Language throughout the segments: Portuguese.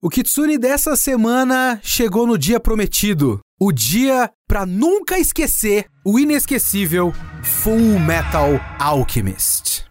O Kitsune dessa semana chegou no dia prometido. O dia pra nunca esquecer o inesquecível Full Metal Alchemist.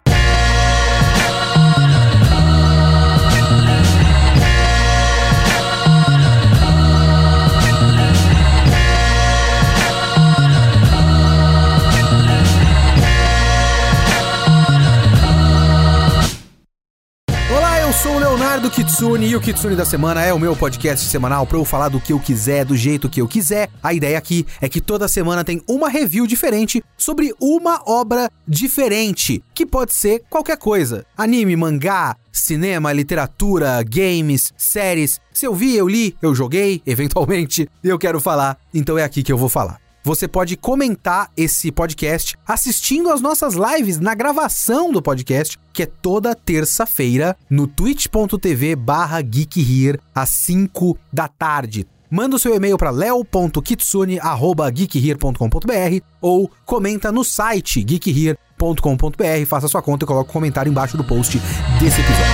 Sou o Leonardo Kitsune e o Kitsune da Semana é o meu podcast semanal para eu falar do que eu quiser, do jeito que eu quiser. A ideia aqui é que toda semana tem uma review diferente sobre uma obra diferente, que pode ser qualquer coisa: anime, mangá, cinema, literatura, games, séries. Se eu vi, eu li, eu joguei, eventualmente, eu quero falar, então é aqui que eu vou falar. Você pode comentar esse podcast assistindo às nossas lives na gravação do podcast, que é toda terça-feira no twitch.tv barra geekhere às 5 da tarde. Manda o seu e-mail para leo.kitsune.geekhere.com.br ou comenta no site geekhere.com.br, faça sua conta e coloque um comentário embaixo do post desse episódio.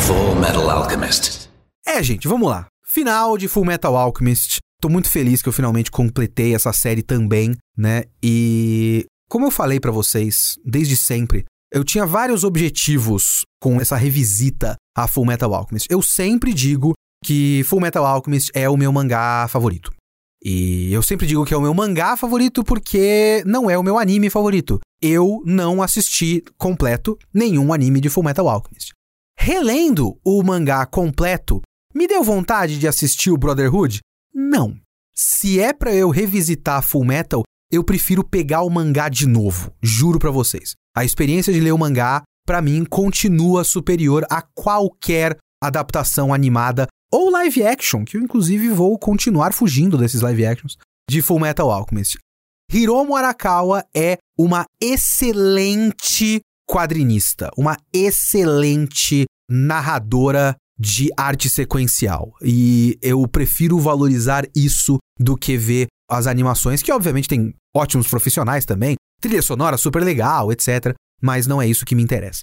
Full Metal Alchemist. É, gente, vamos lá. Final de Full Metal Alchemist. Tô muito feliz que eu finalmente completei essa série também, né? E como eu falei pra vocês desde sempre, eu tinha vários objetivos com essa revisita a Full Metal Alchemist. Eu sempre digo que Full Metal Alchemist é o meu mangá favorito. E eu sempre digo que é o meu mangá favorito porque não é o meu anime favorito. Eu não assisti completo nenhum anime de Full Metal Alchemist. Relendo o mangá completo, me deu vontade de assistir o Brotherhood? Não. Se é pra eu revisitar Full Metal, eu prefiro pegar o mangá de novo, juro pra vocês. A experiência de ler o mangá, pra mim, continua superior a qualquer adaptação animada ou live action, que eu inclusive vou continuar fugindo desses live actions, de Full Metal Alchemist. Hiromu Arakawa é uma excelente quadrinista, uma excelente narradora de arte sequencial. E eu prefiro valorizar isso do que ver as animações, que obviamente tem ótimos profissionais também, trilha sonora super legal, etc. Mas não é isso que me interessa.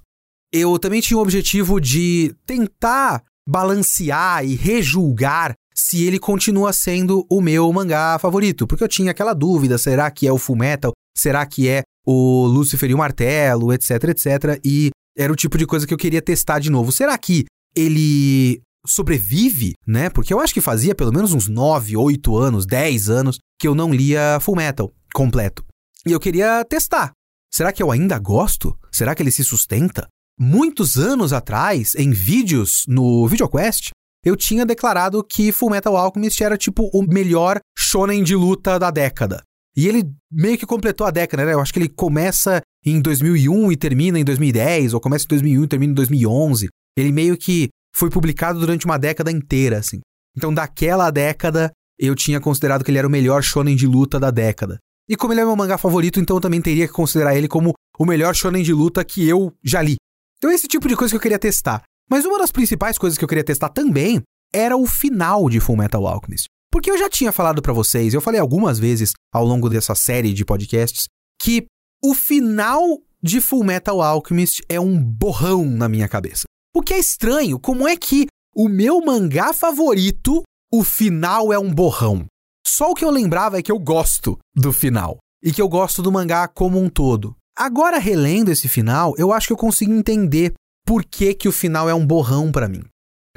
Eu também tinha o objetivo de tentar balancear e rejulgar se ele continua sendo o meu mangá favorito, porque eu tinha aquela dúvida, será que é o Full Metal? Será que é o Lucifer e o Martelo, etc, etc, e era o tipo de coisa que eu queria testar de novo. Será que ele sobrevive, né? Porque eu acho que fazia pelo menos uns 9, 8 anos, 10 anos que eu não lia Full Metal completo. E eu queria testar. Será que eu ainda gosto? Será que ele se sustenta? Muitos anos atrás, em vídeos no VideoQuest, eu tinha declarado que Full Metal Alchemist era tipo o melhor shonen de luta da década. E ele meio que completou a década, né? Eu acho que ele começa em 2001 e termina em 2010, ou começa em 2001 e termina em 2011. Ele meio que foi publicado durante uma década inteira, assim. Então, daquela década, eu tinha considerado que ele era o melhor shonen de luta da década. E como ele é meu mangá favorito, então eu também teria que considerar ele como o melhor shonen de luta que eu já li. Então, esse tipo de coisa que eu queria testar. Mas uma das principais coisas que eu queria testar também era o final de Full Metal Alchemist. Porque eu já tinha falado para vocês, eu falei algumas vezes ao longo dessa série de podcasts, que o final de Full Metal Alchemist é um borrão na minha cabeça. O que é estranho, como é que o meu mangá favorito, o final é um borrão? Só o que eu lembrava é que eu gosto do final e que eu gosto do mangá como um todo. Agora relendo esse final, eu acho que eu consigo entender por que, que o final é um borrão para mim.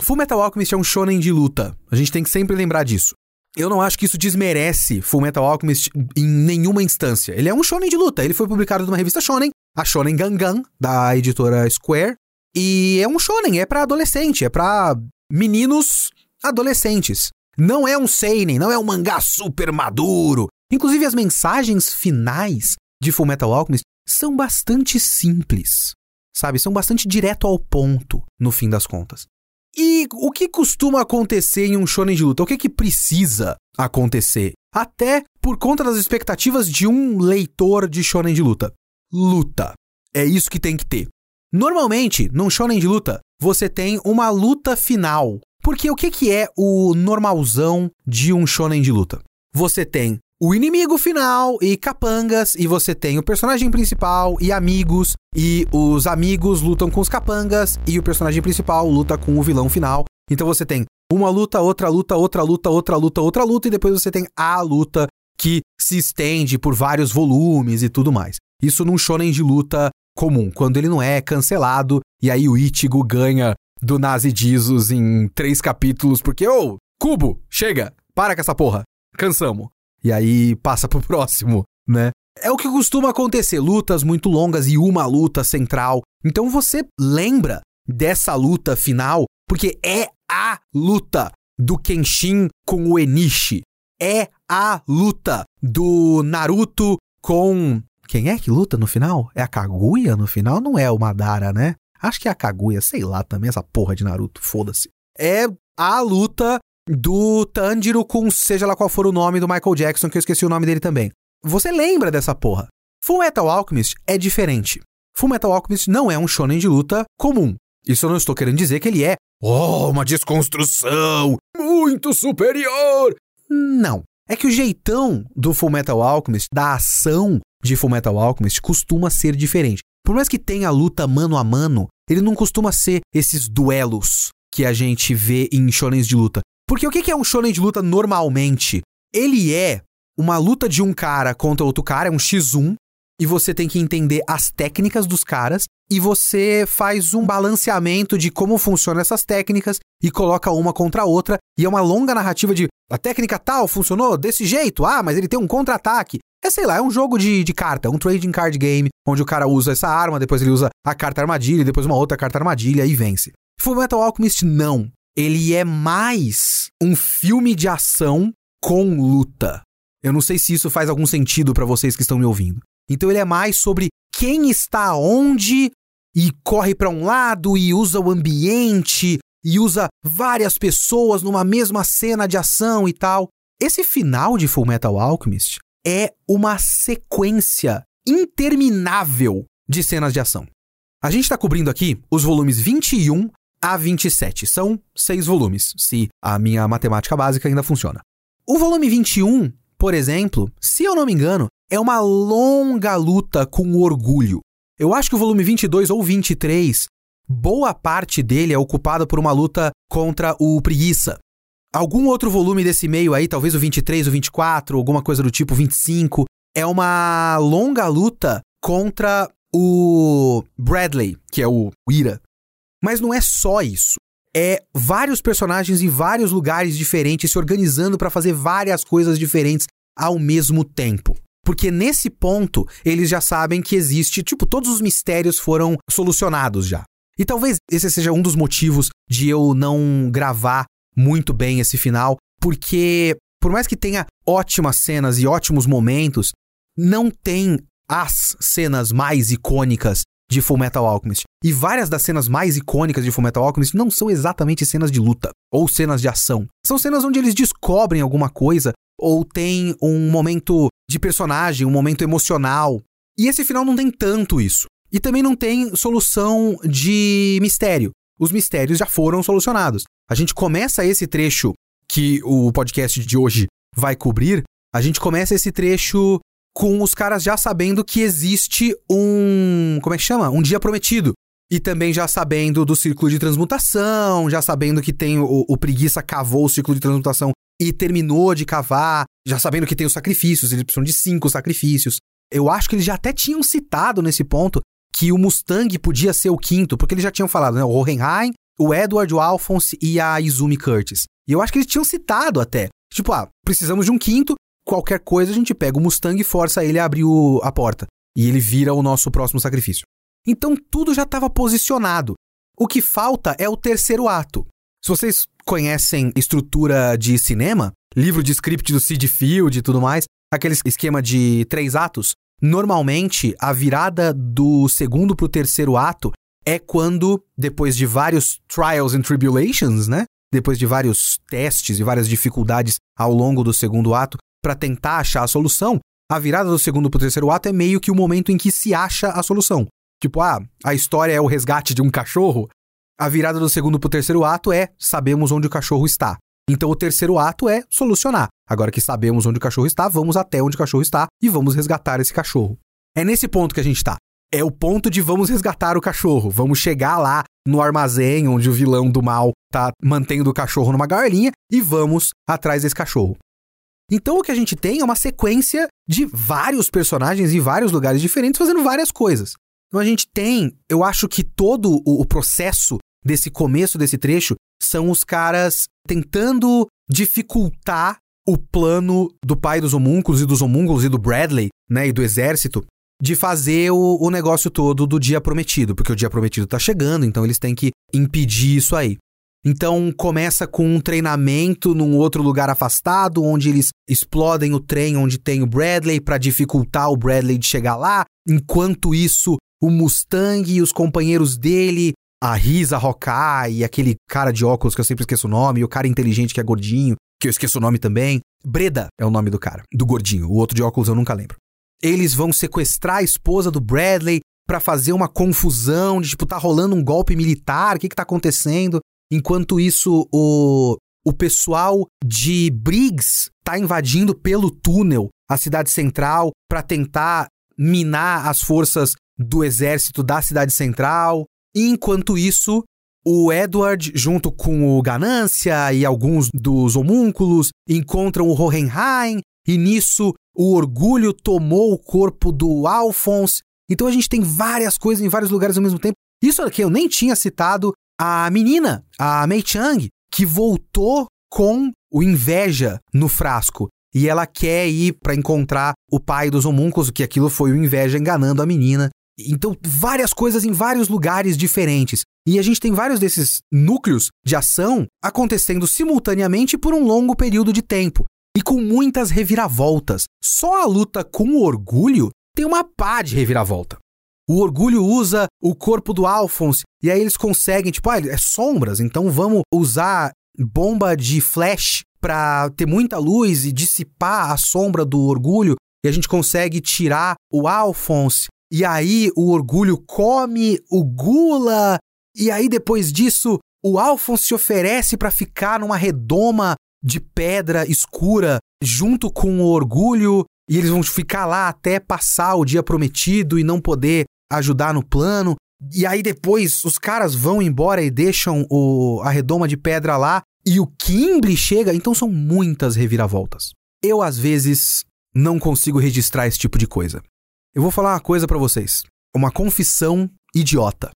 Full Metal Alchemist é um shonen de luta. A gente tem que sempre lembrar disso. Eu não acho que isso desmerece Full Metal Alchemist em nenhuma instância. Ele é um shonen de luta. Ele foi publicado numa revista shonen, a Shonen Gangan, da editora Square, e é um shonen, é para adolescente, é para meninos adolescentes. Não é um seinen, não é um mangá super maduro. Inclusive as mensagens finais de Fullmetal Alchemist são bastante simples, sabe? São bastante direto ao ponto, no fim das contas. E o que costuma acontecer em um shonen de luta? O que que precisa acontecer? Até por conta das expectativas de um leitor de shonen de luta. Luta. É isso que tem que ter. Normalmente, num shonen de luta, você tem uma luta final. Porque o que, que é o normalzão de um shonen de luta? Você tem o inimigo final e capangas, e você tem o personagem principal e amigos, e os amigos lutam com os capangas, e o personagem principal luta com o vilão final. Então você tem uma luta, outra luta, outra luta, outra luta, outra luta, e depois você tem a luta que se estende por vários volumes e tudo mais. Isso num shonen de luta comum, quando ele não é cancelado, e aí o Ichigo ganha do Nazi Jesus em três capítulos, porque, ô, oh, Cubo, chega, para com essa porra, cansamos. E aí passa pro próximo, né? É o que costuma acontecer, lutas muito longas e uma luta central. Então você lembra dessa luta final, porque é a luta do Kenshin com o Enishi. É a luta do Naruto com. Quem é que luta no final? É a Kaguya no final? Não é o Madara, né? Acho que é a Kaguya, sei lá também, essa porra de Naruto, foda-se. É a luta do Tanjiro com seja lá qual for o nome do Michael Jackson, que eu esqueci o nome dele também. Você lembra dessa porra? Full Metal Alchemist é diferente. Full Metal Alchemist não é um shonen de luta comum. Isso eu não estou querendo dizer que ele é, oh, uma desconstrução muito superior. Não. É que o jeitão do Full Metal Alchemist, da ação de Full Metal Alchemist, costuma ser diferente. Por mais que tenha luta mano a mano, ele não costuma ser esses duelos que a gente vê em shonens de luta. Porque o que é um shonen de luta normalmente? Ele é uma luta de um cara contra outro cara, é um X1, e você tem que entender as técnicas dos caras e você faz um balanceamento de como funcionam essas técnicas e coloca uma contra a outra. E é uma longa narrativa de a técnica tal funcionou desse jeito, ah, mas ele tem um contra-ataque. É, sei lá, é um jogo de, de carta, um trading card game, onde o cara usa essa arma, depois ele usa a carta armadilha, depois uma outra carta armadilha e vence. Full Metal Alchemist não ele é mais um filme de ação com luta. Eu não sei se isso faz algum sentido para vocês que estão me ouvindo. Então ele é mais sobre quem está onde e corre para um lado e usa o ambiente e usa várias pessoas numa mesma cena de ação e tal. Esse final de Full Metal Alchemist é uma sequência interminável de cenas de ação. A gente está cobrindo aqui os volumes 21 a 27. São seis volumes, se a minha matemática básica ainda funciona. O volume 21, por exemplo, se eu não me engano, é uma longa luta com o orgulho. Eu acho que o volume 22 ou 23, boa parte dele é ocupada por uma luta contra o preguiça. Algum outro volume desse meio aí, talvez o 23, o 24, alguma coisa do tipo 25, é uma longa luta contra o Bradley, que é o Ira. Mas não é só isso. É vários personagens em vários lugares diferentes se organizando para fazer várias coisas diferentes ao mesmo tempo. Porque nesse ponto, eles já sabem que existe, tipo, todos os mistérios foram solucionados já. E talvez esse seja um dos motivos de eu não gravar muito bem esse final, porque por mais que tenha ótimas cenas e ótimos momentos, não tem as cenas mais icônicas de Full Metal Alchemist. E várias das cenas mais icônicas de Full Metal Alchemist não são exatamente cenas de luta ou cenas de ação. São cenas onde eles descobrem alguma coisa ou tem um momento de personagem, um momento emocional. E esse final não tem tanto isso. E também não tem solução de mistério. Os mistérios já foram solucionados. A gente começa esse trecho que o podcast de hoje vai cobrir. A gente começa esse trecho com os caras já sabendo que existe um. Como é que chama? Um dia prometido. E também já sabendo do círculo de transmutação, já sabendo que tem o, o preguiça cavou o círculo de transmutação e terminou de cavar, já sabendo que tem os sacrifícios, eles precisam de cinco sacrifícios. Eu acho que eles já até tinham citado nesse ponto que o Mustang podia ser o quinto, porque eles já tinham falado, né? O Hohenheim, o Edward, o Alphonse e a Izumi Curtis. E eu acho que eles tinham citado até. Tipo, ah, precisamos de um quinto, qualquer coisa a gente pega o Mustang e força ele a abrir o, a porta. E ele vira o nosso próximo sacrifício. Então tudo já estava posicionado. O que falta é o terceiro ato. Se vocês conhecem estrutura de cinema, livro de script do Sid Field e tudo mais, aquele esquema de três atos, normalmente a virada do segundo para o terceiro ato é quando, depois de vários trials and tribulations, né? Depois de vários testes e várias dificuldades ao longo do segundo ato, para tentar achar a solução, a virada do segundo pro terceiro ato é meio que o momento em que se acha a solução. Tipo, ah, a história é o resgate de um cachorro. A virada do segundo pro terceiro ato é sabemos onde o cachorro está. Então o terceiro ato é solucionar. Agora que sabemos onde o cachorro está, vamos até onde o cachorro está e vamos resgatar esse cachorro. É nesse ponto que a gente tá. É o ponto de vamos resgatar o cachorro. Vamos chegar lá no armazém onde o vilão do mal tá mantendo o cachorro numa gaiolinha e vamos atrás desse cachorro. Então o que a gente tem é uma sequência de vários personagens em vários lugares diferentes fazendo várias coisas. Então a gente tem, eu acho que todo o, o processo desse começo desse trecho são os caras tentando dificultar o plano do pai dos homúnculos e dos homúnculos e do Bradley, né, e do exército, de fazer o, o negócio todo do dia prometido, porque o dia prometido tá chegando, então eles têm que impedir isso aí. Então começa com um treinamento num outro lugar afastado, onde eles explodem o trem onde tem o Bradley para dificultar o Bradley de chegar lá. Enquanto isso, o Mustang e os companheiros dele, a Risa e aquele cara de óculos que eu sempre esqueço o nome, e o cara inteligente que é gordinho, que eu esqueço o nome também. Breda é o nome do cara, do gordinho. O outro de óculos eu nunca lembro. Eles vão sequestrar a esposa do Bradley para fazer uma confusão de tipo tá rolando um golpe militar, o que que tá acontecendo? Enquanto isso, o, o pessoal de Briggs tá invadindo pelo túnel a cidade central para tentar minar as forças do exército da cidade central. E enquanto isso, o Edward, junto com o Ganância e alguns dos homúnculos, encontram o Hohenheim, e nisso o orgulho tomou o corpo do Alphonse. Então a gente tem várias coisas em vários lugares ao mesmo tempo. Isso aqui eu nem tinha citado a menina, a Mei Chang, que voltou com o inveja no frasco. E ela quer ir para encontrar o pai dos homúnculos, que aquilo foi o inveja enganando a menina. Então, várias coisas em vários lugares diferentes. E a gente tem vários desses núcleos de ação acontecendo simultaneamente por um longo período de tempo e com muitas reviravoltas. Só a luta com o orgulho tem uma pá de reviravolta. O orgulho usa o corpo do Alphonse e aí eles conseguem, tipo, ah, é sombras, então vamos usar bomba de flash para ter muita luz e dissipar a sombra do orgulho e a gente consegue tirar o Alphonse. E aí o orgulho come o Gula e aí depois disso o Alphonse se oferece para ficar numa redoma de pedra escura junto com o orgulho e eles vão ficar lá até passar o dia prometido e não poder ajudar no plano. E aí depois os caras vão embora e deixam o, a redoma de pedra lá e o Kimble chega, então são muitas reviravoltas. Eu às vezes não consigo registrar esse tipo de coisa. Eu vou falar uma coisa para vocês, uma confissão idiota.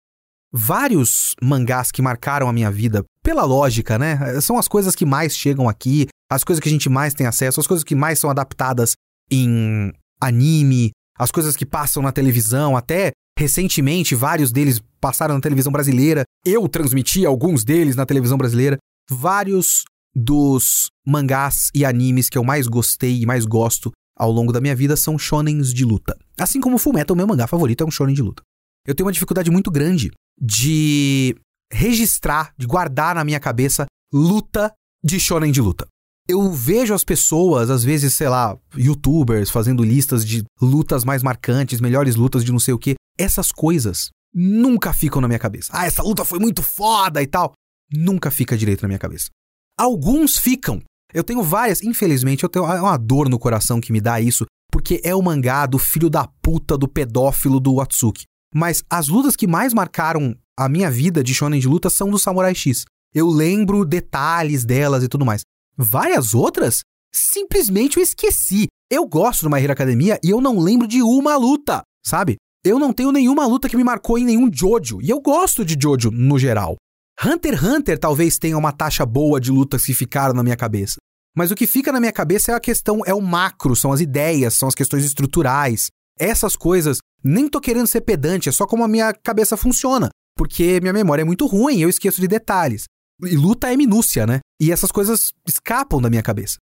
Vários mangás que marcaram a minha vida, pela lógica, né? São as coisas que mais chegam aqui, as coisas que a gente mais tem acesso, as coisas que mais são adaptadas em anime, as coisas que passam na televisão, até recentemente vários deles passaram na televisão brasileira. Eu transmiti alguns deles na televisão brasileira. Vários dos mangás e animes que eu mais gostei e mais gosto ao longo da minha vida são shonens de luta. Assim como Fullmetal, meu mangá favorito é um shonen de luta. Eu tenho uma dificuldade muito grande de registrar, de guardar na minha cabeça luta de shonen de luta eu vejo as pessoas, às vezes, sei lá, youtubers fazendo listas de lutas mais marcantes, melhores lutas de não sei o que. Essas coisas nunca ficam na minha cabeça. Ah, essa luta foi muito foda e tal. Nunca fica direito na minha cabeça. Alguns ficam. Eu tenho várias, infelizmente, eu tenho uma dor no coração que me dá isso, porque é o mangá do filho da puta do pedófilo do Atsuki. Mas as lutas que mais marcaram a minha vida de shonen de luta são do Samurai X. Eu lembro detalhes delas e tudo mais. Várias outras? Simplesmente eu esqueci. Eu gosto do My Hero Academia e eu não lembro de uma luta, sabe? Eu não tenho nenhuma luta que me marcou em nenhum Jojo. E eu gosto de Jojo no geral. Hunter x Hunter talvez tenha uma taxa boa de lutas que ficaram na minha cabeça. Mas o que fica na minha cabeça é a questão, é o macro, são as ideias, são as questões estruturais. Essas coisas, nem tô querendo ser pedante, é só como a minha cabeça funciona. Porque minha memória é muito ruim, eu esqueço de detalhes. E luta é minúcia, né? E essas coisas escapam da minha cabeça.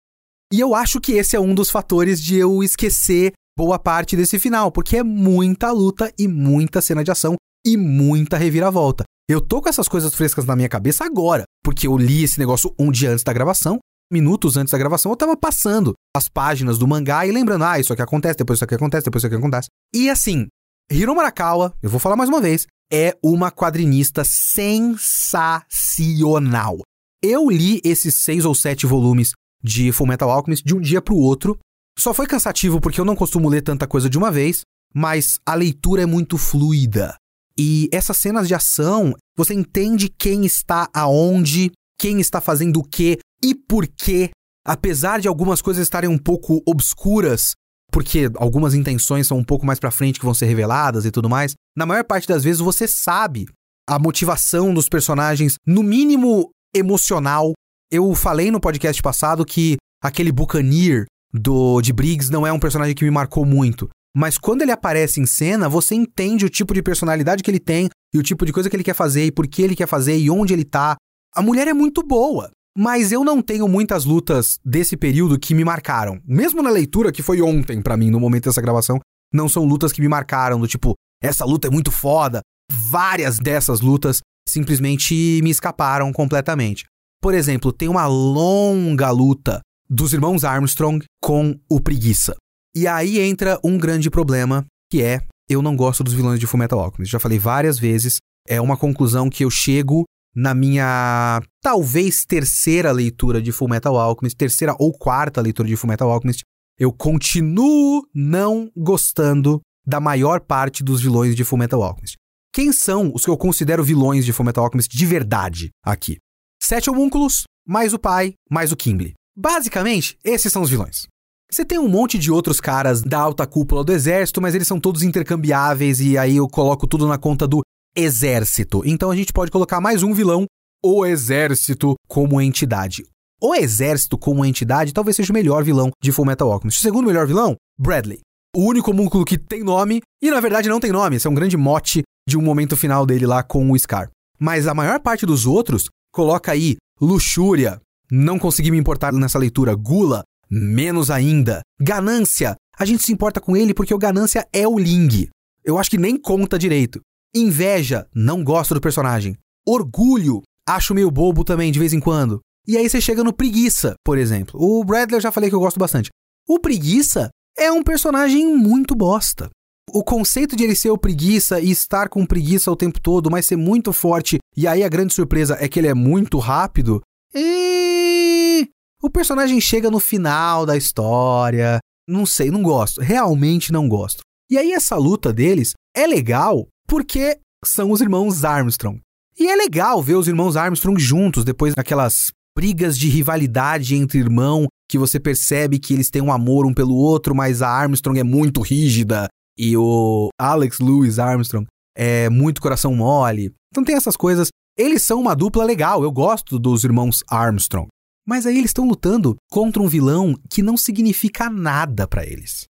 E eu acho que esse é um dos fatores de eu esquecer boa parte desse final, porque é muita luta e muita cena de ação e muita reviravolta. Eu tô com essas coisas frescas na minha cabeça agora, porque eu li esse negócio um dia antes da gravação, minutos antes da gravação, eu tava passando as páginas do mangá e lembrando, ah, isso aqui acontece, depois isso aqui acontece, depois isso aqui acontece. E assim, Hiro Marakawa, eu vou falar mais uma vez, é uma quadrinista sensacional. Eu li esses seis ou sete volumes de Fullmetal Alchemist de um dia pro outro. Só foi cansativo porque eu não costumo ler tanta coisa de uma vez, mas a leitura é muito fluida. E essas cenas de ação, você entende quem está aonde, quem está fazendo o quê e por quê. Apesar de algumas coisas estarem um pouco obscuras, porque algumas intenções são um pouco mais para frente que vão ser reveladas e tudo mais, na maior parte das vezes você sabe a motivação dos personagens, no mínimo emocional. Eu falei no podcast passado que aquele Buccaneer do de Briggs não é um personagem que me marcou muito. Mas quando ele aparece em cena, você entende o tipo de personalidade que ele tem e o tipo de coisa que ele quer fazer e por que ele quer fazer e onde ele tá. A mulher é muito boa, mas eu não tenho muitas lutas desse período que me marcaram. Mesmo na leitura que foi ontem para mim no momento dessa gravação, não são lutas que me marcaram do tipo, essa luta é muito foda. Várias dessas lutas simplesmente me escaparam completamente. Por exemplo, tem uma longa luta dos irmãos Armstrong com o Preguiça. E aí entra um grande problema, que é eu não gosto dos vilões de Fullmetal Alchemist. Já falei várias vezes, é uma conclusão que eu chego na minha talvez terceira leitura de Fullmetal Alchemist, terceira ou quarta leitura de Fullmetal Alchemist, eu continuo não gostando da maior parte dos vilões de Fullmetal Alchemist. Quem são os que eu considero vilões de Fullmetal Alchemist de verdade aqui? Sete homúnculos, mais o pai, mais o Kimble. Basicamente, esses são os vilões. Você tem um monte de outros caras da alta cúpula do exército, mas eles são todos intercambiáveis e aí eu coloco tudo na conta do exército. Então a gente pode colocar mais um vilão, o exército como entidade. O exército como entidade talvez seja o melhor vilão de Fullmetal Alchemist. O segundo melhor vilão, Bradley. O único homúnculo que tem nome, e na verdade não tem nome, esse é um grande mote de um momento final dele lá com o Scar. Mas a maior parte dos outros coloca aí luxúria, não consegui me importar nessa leitura, gula, menos ainda. Ganância, a gente se importa com ele porque o ganância é o Ling. Eu acho que nem conta direito. Inveja, não gosto do personagem. Orgulho, acho meio bobo também de vez em quando. E aí você chega no preguiça, por exemplo. O Bradley eu já falei que eu gosto bastante. O preguiça é um personagem muito bosta. O conceito de ele ser o preguiça e estar com preguiça o tempo todo, mas ser muito forte, e aí a grande surpresa é que ele é muito rápido. E o personagem chega no final da história. Não sei, não gosto. Realmente não gosto. E aí essa luta deles é legal porque são os irmãos Armstrong. E é legal ver os irmãos Armstrong juntos depois daquelas brigas de rivalidade entre irmão que você percebe que eles têm um amor um pelo outro, mas a Armstrong é muito rígida e o Alex Lewis Armstrong é muito coração mole. Então tem essas coisas. Eles são uma dupla legal, eu gosto dos irmãos Armstrong. Mas aí eles estão lutando contra um vilão que não significa nada para eles.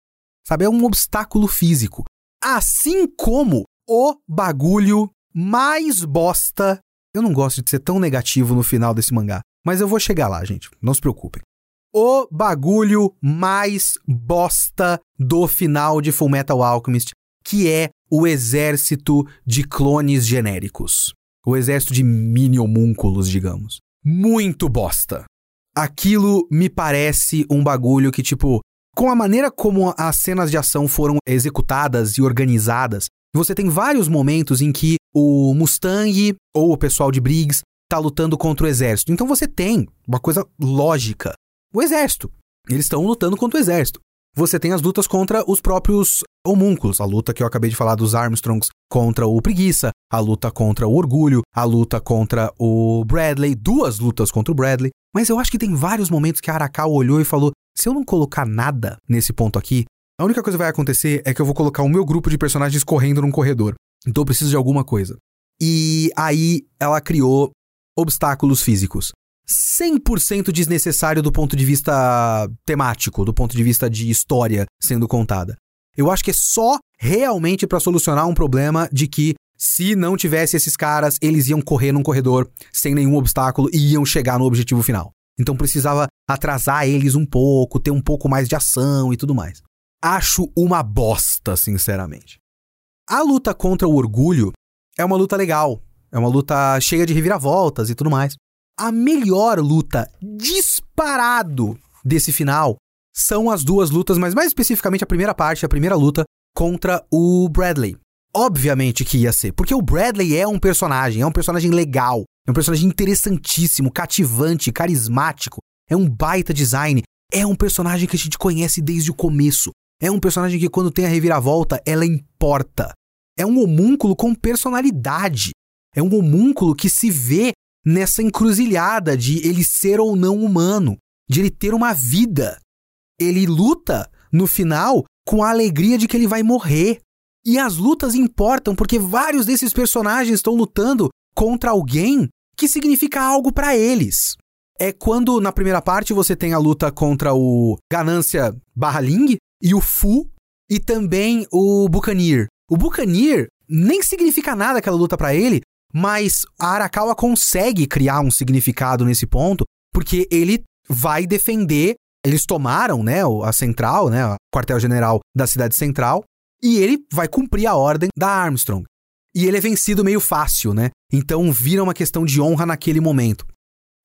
Sabe, é um obstáculo físico. Assim como o bagulho mais bosta. Eu não gosto de ser tão negativo no final desse mangá, mas eu vou chegar lá, gente. Não se preocupem. O bagulho mais bosta do final de Fullmetal Alchemist, que é o exército de clones genéricos. O exército de mini homúnculos, digamos. Muito bosta. Aquilo me parece um bagulho que, tipo, com a maneira como as cenas de ação foram executadas e organizadas, você tem vários momentos em que o Mustang ou o pessoal de Briggs tá lutando contra o exército. Então você tem uma coisa lógica. O exército. Eles estão lutando contra o exército. Você tem as lutas contra os próprios homúnculos, a luta que eu acabei de falar dos Armstrongs contra o Preguiça, a luta contra o Orgulho, a luta contra o Bradley, duas lutas contra o Bradley. Mas eu acho que tem vários momentos que a Arakawa olhou e falou: se eu não colocar nada nesse ponto aqui, a única coisa que vai acontecer é que eu vou colocar o meu grupo de personagens correndo num corredor. Então eu preciso de alguma coisa. E aí ela criou obstáculos físicos. 100% desnecessário do ponto de vista temático, do ponto de vista de história sendo contada. Eu acho que é só realmente para solucionar um problema de que se não tivesse esses caras, eles iam correr num corredor sem nenhum obstáculo e iam chegar no objetivo final. Então precisava atrasar eles um pouco, ter um pouco mais de ação e tudo mais acho uma bosta, sinceramente. A luta contra o orgulho é uma luta legal, é uma luta cheia de reviravoltas e tudo mais. A melhor luta disparado desse final são as duas lutas, mas mais especificamente a primeira parte, a primeira luta contra o Bradley. Obviamente que ia ser, porque o Bradley é um personagem, é um personagem legal, é um personagem interessantíssimo, cativante, carismático, é um baita design, é um personagem que a gente conhece desde o começo. É um personagem que quando tem a reviravolta, ela importa. É um homúnculo com personalidade. É um homúnculo que se vê nessa encruzilhada de ele ser ou não humano, de ele ter uma vida. Ele luta no final com a alegria de que ele vai morrer. E as lutas importam porque vários desses personagens estão lutando contra alguém que significa algo para eles. É quando na primeira parte você tem a luta contra o Ganância barra Ling e o Fu e também o Buccaneer. O Buccaneer nem significa nada aquela luta para ele, mas a Arakawa consegue criar um significado nesse ponto, porque ele vai defender. Eles tomaram, né, a central, né, o quartel-general da cidade central, e ele vai cumprir a ordem da Armstrong. E ele é vencido meio fácil, né? Então vira uma questão de honra naquele momento.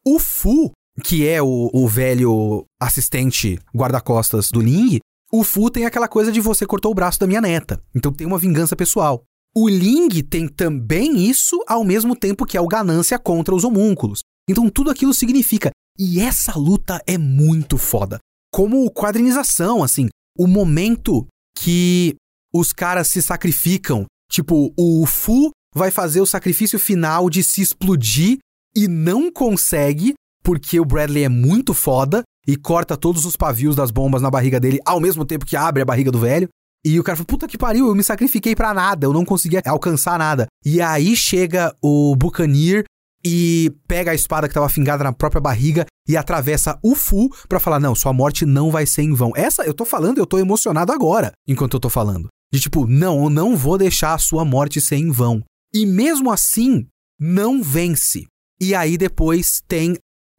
O Fu, que é o, o velho assistente guarda-costas do Ling, o Fu tem aquela coisa de você cortou o braço da minha neta. Então tem uma vingança pessoal. O Ling tem também isso, ao mesmo tempo que é o ganância contra os homúnculos. Então tudo aquilo significa. E essa luta é muito foda. Como quadrinização, assim. O momento que os caras se sacrificam. Tipo, o Fu vai fazer o sacrifício final de se explodir e não consegue, porque o Bradley é muito foda e corta todos os pavios das bombas na barriga dele ao mesmo tempo que abre a barriga do velho. E o cara fala, puta que pariu, eu me sacrifiquei para nada, eu não conseguia alcançar nada. E aí chega o Buccaneer e pega a espada que tava fingada na própria barriga e atravessa o Fu para falar: "Não, sua morte não vai ser em vão". Essa eu tô falando, eu tô emocionado agora, enquanto eu tô falando. De tipo, não, eu não vou deixar a sua morte ser em vão. E mesmo assim, não vence. E aí depois tem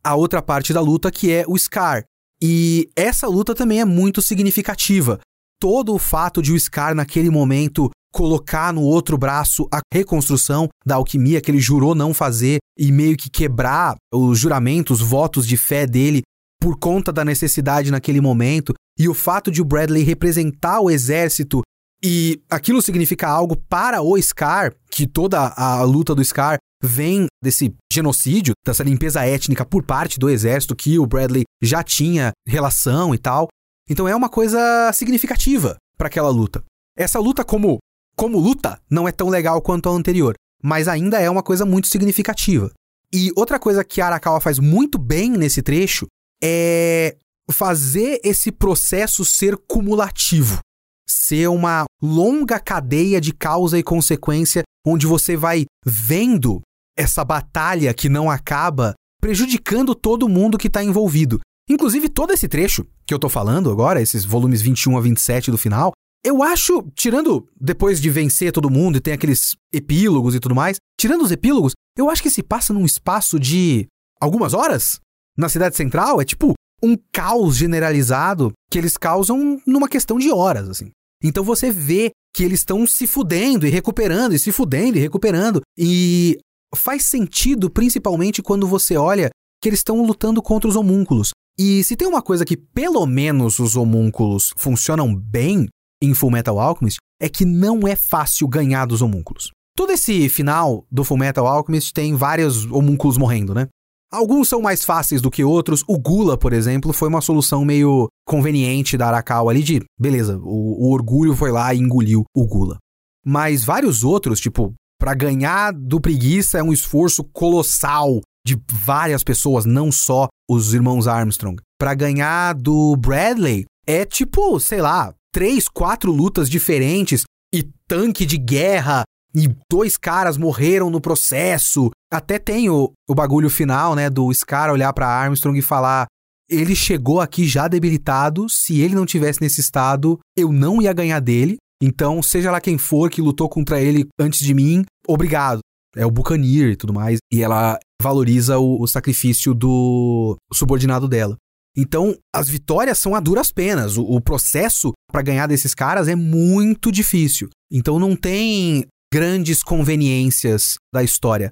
a outra parte da luta que é o Scar. E essa luta também é muito significativa, todo o fato de o Scar, naquele momento, colocar no outro braço a reconstrução da alquimia que ele jurou não fazer e meio que quebrar os juramentos, os votos de fé dele por conta da necessidade naquele momento, e o fato de o Bradley representar o exército e aquilo significa algo para o Scar, que toda a luta do Scar vem desse genocídio, dessa limpeza étnica por parte do exército que o Bradley já tinha relação e tal. Então é uma coisa significativa para aquela luta. Essa luta como como luta não é tão legal quanto a anterior, mas ainda é uma coisa muito significativa. E outra coisa que a Arakawa faz muito bem nesse trecho é fazer esse processo ser cumulativo, ser uma longa cadeia de causa e consequência onde você vai vendo essa batalha que não acaba prejudicando todo mundo que está envolvido. Inclusive, todo esse trecho que eu tô falando agora, esses volumes 21 a 27 do final, eu acho, tirando depois de vencer todo mundo e tem aqueles epílogos e tudo mais, tirando os epílogos, eu acho que se passa num espaço de algumas horas na cidade central, é tipo um caos generalizado que eles causam numa questão de horas, assim. Então você vê que eles estão se fudendo e recuperando, e se fudendo e recuperando. E faz sentido, principalmente quando você olha que eles estão lutando contra os homúnculos. E se tem uma coisa que pelo menos os homúnculos funcionam bem em Full Metal Alchemist, é que não é fácil ganhar dos homúnculos. Todo esse final do Full Metal Alchemist tem vários homúnculos morrendo, né? Alguns são mais fáceis do que outros. O Gula, por exemplo, foi uma solução meio conveniente da Arakawa ali de, beleza, o, o orgulho foi lá e engoliu o Gula. Mas vários outros, tipo, para ganhar do preguiça é um esforço colossal de várias pessoas, não só os irmãos Armstrong. Para ganhar do Bradley é tipo, sei lá, três, quatro lutas diferentes e tanque de guerra e dois caras morreram no processo. Até tem o, o bagulho final, né, do Scar olhar para Armstrong e falar: ele chegou aqui já debilitado. Se ele não tivesse nesse estado, eu não ia ganhar dele. Então, seja lá quem for que lutou contra ele antes de mim, obrigado. É o Buccaneer e tudo mais. E ela valoriza o, o sacrifício do subordinado dela. Então, as vitórias são a duras penas. O, o processo para ganhar desses caras é muito difícil. Então, não tem grandes conveniências da história.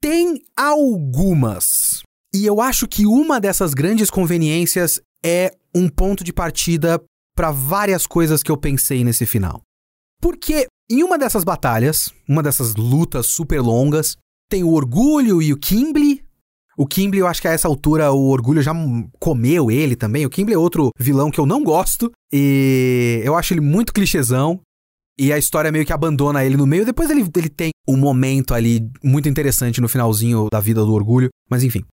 Tem algumas. E eu acho que uma dessas grandes conveniências é um ponto de partida para várias coisas que eu pensei nesse final. Porque Em uma dessas batalhas, uma dessas lutas super longas, tem o Orgulho e o Kimble. O Kimble, eu acho que a essa altura o Orgulho já comeu ele também. O Kimble é outro vilão que eu não gosto. E eu acho ele muito clichêzão. E a história meio que abandona ele no meio. Depois ele, ele tem um momento ali muito interessante no finalzinho da vida do Orgulho. Mas enfim.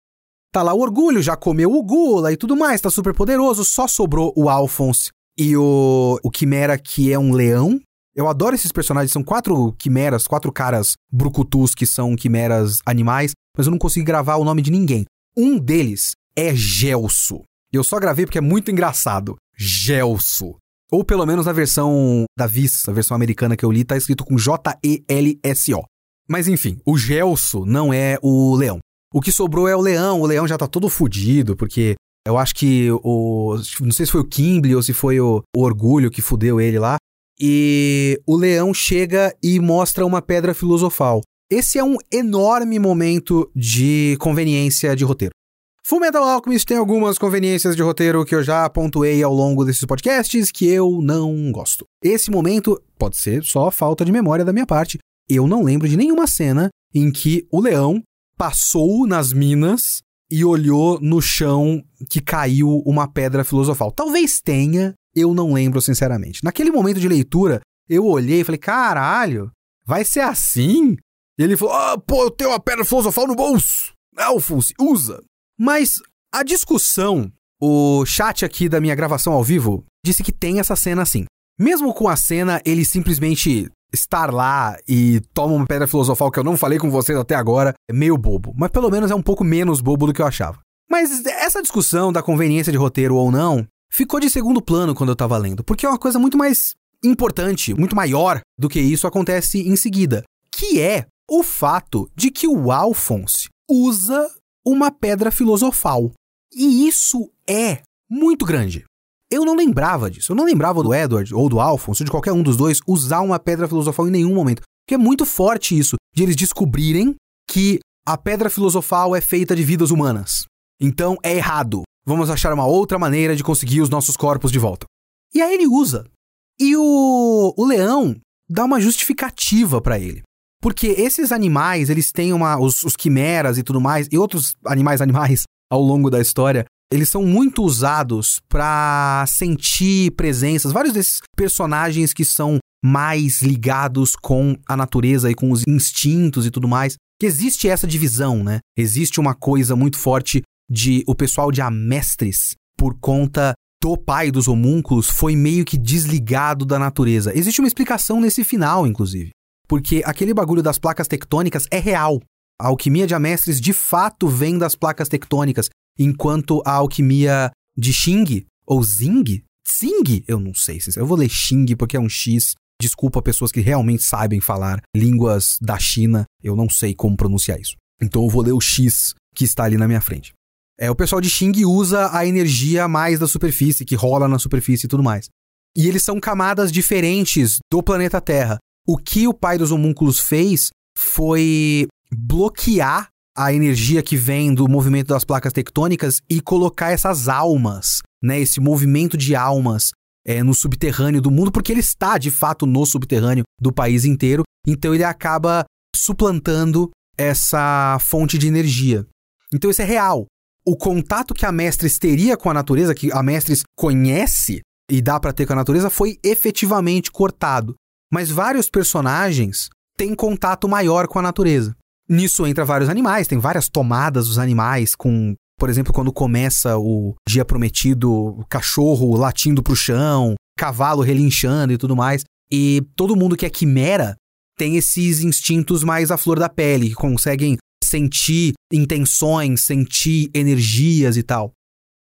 Tá lá o Orgulho, já comeu o Gula e tudo mais, tá super poderoso. Só sobrou o Alphonse e o, o Quimera, que é um leão. Eu adoro esses personagens, são quatro quimeras, quatro caras brucutus que são quimeras animais, mas eu não consegui gravar o nome de ninguém. Um deles é Gelso. Eu só gravei porque é muito engraçado. Gelso. Ou pelo menos na versão da Viz, a versão americana que eu li, tá escrito com J-E-L-S-O. Mas enfim, o Gelso não é o leão. O que sobrou é o leão. O leão já tá todo fudido, porque eu acho que o. Não sei se foi o Kimble ou se foi o, o Orgulho que fudeu ele lá. E o leão chega e mostra uma pedra filosofal. Esse é um enorme momento de conveniência de roteiro. Full Metal Alchemist tem algumas conveniências de roteiro que eu já pontuei ao longo desses podcasts que eu não gosto. Esse momento pode ser só falta de memória da minha parte. Eu não lembro de nenhuma cena em que o leão passou nas minas e olhou no chão que caiu uma pedra filosofal. Talvez tenha, eu não lembro sinceramente. Naquele momento de leitura, eu olhei e falei: caralho, vai ser assim? E ele falou: ah, pô, eu tenho uma pedra filosofal no bolso. Alphonse, usa. Mas a discussão, o chat aqui da minha gravação ao vivo, disse que tem essa cena assim. Mesmo com a cena, ele simplesmente estar lá e toma uma pedra filosofal que eu não falei com vocês até agora é meio bobo. Mas pelo menos é um pouco menos bobo do que eu achava. Mas essa discussão da conveniência de roteiro ou não ficou de segundo plano quando eu tava lendo, porque é uma coisa muito mais importante, muito maior do que isso acontece em seguida, que é o fato de que o Alphonse usa uma pedra filosofal. E isso é muito grande. Eu não lembrava disso. Eu não lembrava do Edward ou do Alphonse, ou de qualquer um dos dois, usar uma pedra filosofal em nenhum momento. Porque é muito forte isso, de eles descobrirem que a pedra filosofal é feita de vidas humanas. Então é errado. Vamos achar uma outra maneira de conseguir os nossos corpos de volta. E aí ele usa. E o, o leão dá uma justificativa para ele. Porque esses animais, eles têm uma. Os, os quimeras e tudo mais, e outros animais animais ao longo da história, eles são muito usados para sentir presenças. Vários desses personagens que são mais ligados com a natureza e com os instintos e tudo mais. Que existe essa divisão, né? Existe uma coisa muito forte de o pessoal de Amestres, por conta do pai dos homúnculos, foi meio que desligado da natureza. Existe uma explicação nesse final, inclusive. Porque aquele bagulho das placas tectônicas é real. A alquimia de Amestres de fato vem das placas tectônicas, enquanto a alquimia de Xing, ou Zing, Xing, eu não sei, eu vou ler Xing porque é um X. Desculpa pessoas que realmente sabem falar línguas da China, eu não sei como pronunciar isso. Então eu vou ler o X que está ali na minha frente. É, o pessoal de Xing usa a energia mais da superfície, que rola na superfície e tudo mais. E eles são camadas diferentes do planeta Terra. O que o pai dos homúnculos fez foi bloquear a energia que vem do movimento das placas tectônicas e colocar essas almas, né, esse movimento de almas é, no subterrâneo do mundo, porque ele está de fato no subterrâneo do país inteiro. Então ele acaba suplantando essa fonte de energia. Então isso é real. O contato que a Mestres teria com a natureza, que a Mestres conhece e dá para ter com a natureza, foi efetivamente cortado. Mas vários personagens têm contato maior com a natureza. Nisso entra vários animais, tem várias tomadas dos animais com, por exemplo, quando começa o dia prometido, o cachorro latindo pro chão, cavalo relinchando e tudo mais. E todo mundo que é quimera tem esses instintos mais à flor da pele, que conseguem sentir intenções, sentir energias e tal.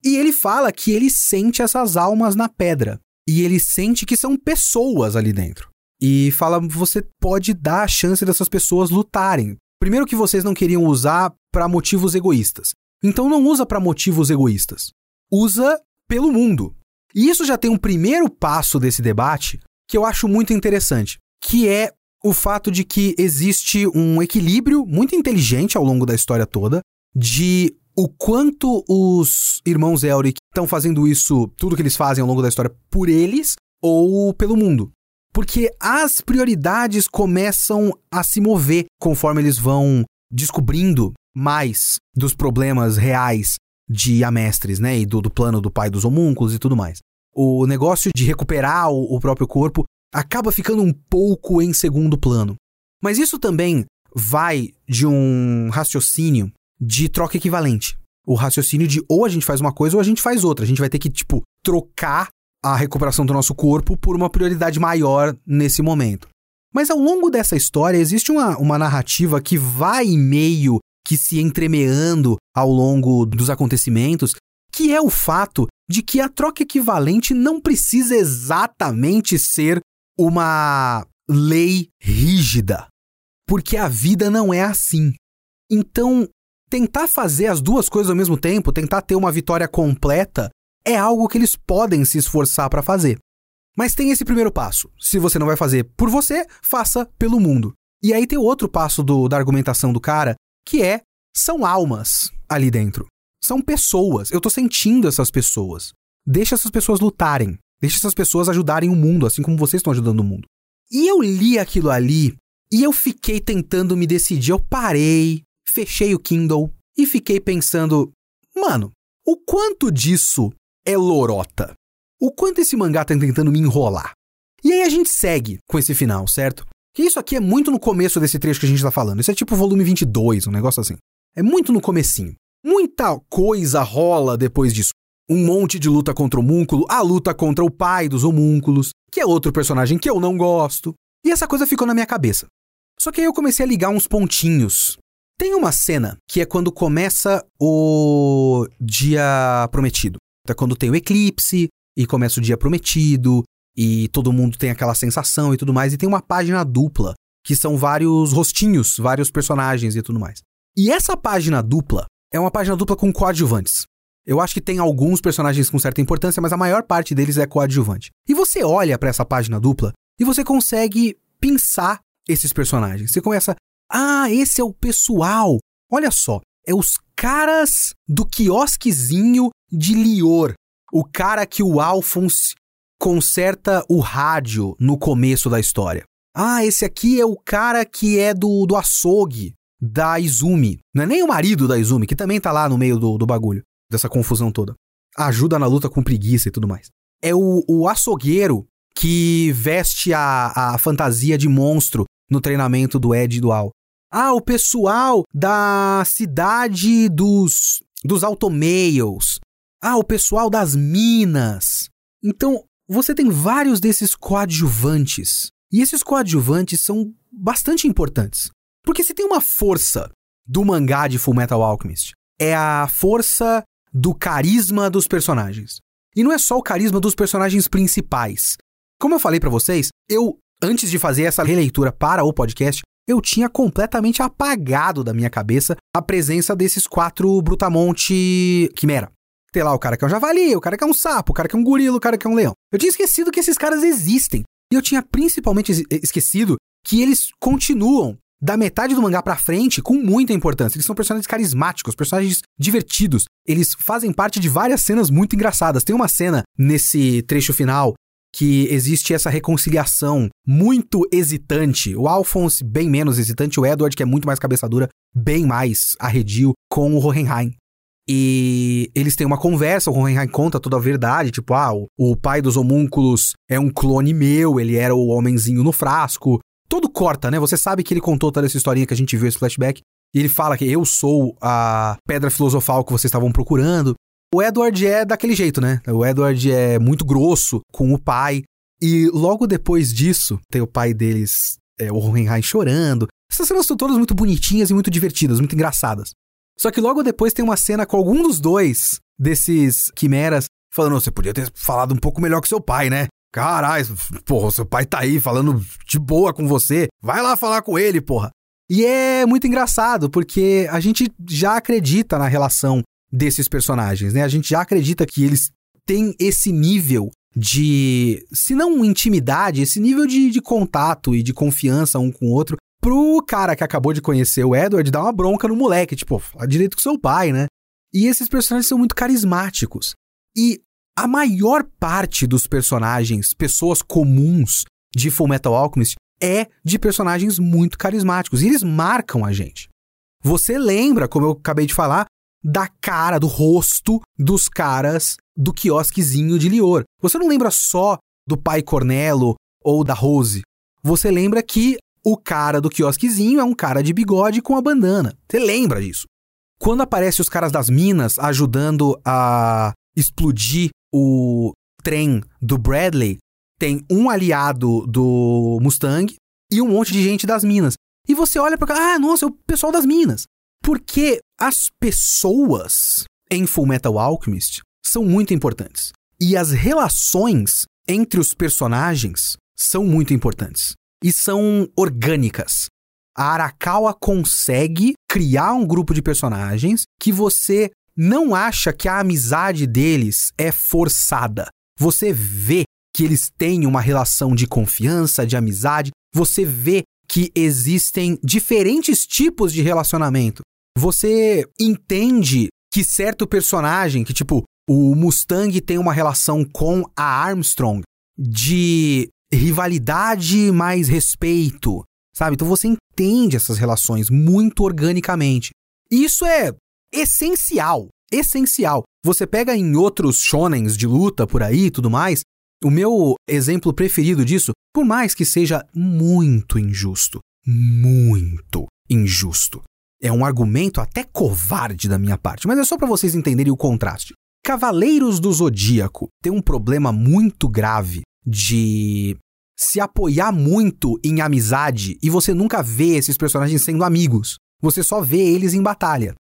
E ele fala que ele sente essas almas na pedra. E ele sente que são pessoas ali dentro. E fala: você pode dar a chance dessas pessoas lutarem. Primeiro que vocês não queriam usar para motivos egoístas. Então não usa para motivos egoístas. Usa pelo mundo. E isso já tem um primeiro passo desse debate que eu acho muito interessante, que é o fato de que existe um equilíbrio muito inteligente ao longo da história toda de o quanto os irmãos Elric estão fazendo isso, tudo que eles fazem ao longo da história, por eles ou pelo mundo. Porque as prioridades começam a se mover conforme eles vão descobrindo mais dos problemas reais de Amestres, né? E do, do plano do pai dos homúnculos e tudo mais. O negócio de recuperar o, o próprio corpo acaba ficando um pouco em segundo plano. Mas isso também vai de um raciocínio de troca equivalente. O raciocínio de ou a gente faz uma coisa ou a gente faz outra. A gente vai ter que, tipo, trocar a recuperação do nosso corpo por uma prioridade maior nesse momento. Mas ao longo dessa história existe uma, uma narrativa que vai meio que se entremeando ao longo dos acontecimentos, que é o fato de que a troca equivalente não precisa exatamente ser uma lei rígida, porque a vida não é assim. Então, tentar fazer as duas coisas ao mesmo tempo, tentar ter uma vitória completa, é algo que eles podem se esforçar para fazer. Mas tem esse primeiro passo. Se você não vai fazer por você, faça pelo mundo. E aí tem o outro passo do, da argumentação do cara, que é são almas ali dentro. São pessoas. Eu tô sentindo essas pessoas. Deixa essas pessoas lutarem. Deixa essas pessoas ajudarem o mundo, assim como vocês estão ajudando o mundo. E eu li aquilo ali e eu fiquei tentando me decidir. Eu parei, fechei o Kindle e fiquei pensando: mano, o quanto disso é lorota? O quanto esse mangá tá tentando me enrolar? E aí a gente segue com esse final, certo? Que isso aqui é muito no começo desse trecho que a gente tá falando. Isso é tipo volume 22, um negócio assim. É muito no comecinho. Muita coisa rola depois disso. Um monte de luta contra o homúnculo, a luta contra o pai dos homúnculos, que é outro personagem que eu não gosto. E essa coisa ficou na minha cabeça. Só que aí eu comecei a ligar uns pontinhos. Tem uma cena que é quando começa o dia prometido. É quando tem o eclipse e começa o dia prometido e todo mundo tem aquela sensação e tudo mais. E tem uma página dupla que são vários rostinhos, vários personagens e tudo mais. E essa página dupla é uma página dupla com coadjuvantes. Eu acho que tem alguns personagens com certa importância, mas a maior parte deles é coadjuvante. E você olha para essa página dupla e você consegue pensar esses personagens. Você começa, ah, esse é o pessoal. Olha só, é os caras do quiosquezinho de Lior. O cara que o Alphonse conserta o rádio no começo da história. Ah, esse aqui é o cara que é do, do açougue da Izumi. Não é nem o marido da Izumi, que também tá lá no meio do, do bagulho, dessa confusão toda. Ajuda na luta com preguiça e tudo mais. É o, o açougueiro que veste a, a fantasia de monstro no treinamento do Ed e do Al. Ah, o pessoal da cidade dos, dos automails. Ah, o pessoal das minas. Então, você tem vários desses coadjuvantes. E esses coadjuvantes são bastante importantes. Porque se tem uma força do mangá de Fullmetal Alchemist, é a força do carisma dos personagens. E não é só o carisma dos personagens principais. Como eu falei para vocês, eu antes de fazer essa releitura para o podcast, eu tinha completamente apagado da minha cabeça a presença desses quatro Brutamonte Quimera. Tem lá o cara que é um javali, o cara que é um sapo, o cara que é um gorila, o cara que é um leão. Eu tinha esquecido que esses caras existem. E eu tinha principalmente esquecido que eles continuam da metade do mangá pra frente com muita importância. Eles são personagens carismáticos, personagens divertidos. Eles fazem parte de várias cenas muito engraçadas. Tem uma cena nesse trecho final que existe essa reconciliação muito hesitante. O Alphonse, bem menos hesitante, o Edward, que é muito mais cabeça dura, bem mais arredio, com o Hohenheim. E eles têm uma conversa, o Hohenheim conta toda a verdade, tipo, ah, o, o pai dos homúnculos é um clone meu, ele era o homenzinho no frasco. Todo corta, né? Você sabe que ele contou toda essa historinha que a gente viu esse flashback. E ele fala que eu sou a pedra filosofal que vocês estavam procurando. O Edward é daquele jeito, né? O Edward é muito grosso com o pai. E logo depois disso, tem o pai deles, é, o Hohenheim, chorando. Essas cenas são todas muito bonitinhas e muito divertidas, muito engraçadas. Só que logo depois tem uma cena com algum dos dois desses quimeras falando: você podia ter falado um pouco melhor que seu pai, né? Caralho, porra, seu pai tá aí falando de boa com você. Vai lá falar com ele, porra. E é muito engraçado, porque a gente já acredita na relação desses personagens, né? A gente já acredita que eles têm esse nível de, se não intimidade, esse nível de, de contato e de confiança um com o outro, pro cara que acabou de conhecer o Edward dar uma bronca no moleque, tipo, fala direito com seu pai, né? E esses personagens são muito carismáticos. E a maior parte dos personagens, pessoas comuns de Full Metal Alchemist é de personagens muito carismáticos e eles marcam a gente. Você lembra, como eu acabei de falar, da cara, do rosto dos caras do quiosquezinho de Lior. Você não lembra só do pai Cornelo ou da Rose. Você lembra que o cara do quiosquezinho é um cara de bigode com a bandana. Você lembra disso? Quando aparece os caras das minas ajudando a explodir o trem do Bradley, tem um aliado do Mustang e um monte de gente das minas. E você olha para ah, nossa, é o pessoal das minas. Porque as pessoas em Full Metal Alchemist são muito importantes. E as relações entre os personagens são muito importantes. E são orgânicas. A Arakawa consegue criar um grupo de personagens que você não acha que a amizade deles é forçada. Você vê que eles têm uma relação de confiança, de amizade, você vê que existem diferentes tipos de relacionamento. Você entende que certo personagem, que tipo, o Mustang tem uma relação com a Armstrong de rivalidade mais respeito, sabe? Então você entende essas relações muito organicamente. Isso é essencial, essencial. Você pega em outros shonens de luta por aí e tudo mais, o meu exemplo preferido disso, por mais que seja muito injusto, muito injusto. É um argumento até covarde da minha parte, mas é só para vocês entenderem o contraste. Cavaleiros do Zodíaco tem um problema muito grave de se apoiar muito em amizade e você nunca vê esses personagens sendo amigos. Você só vê eles em batalha.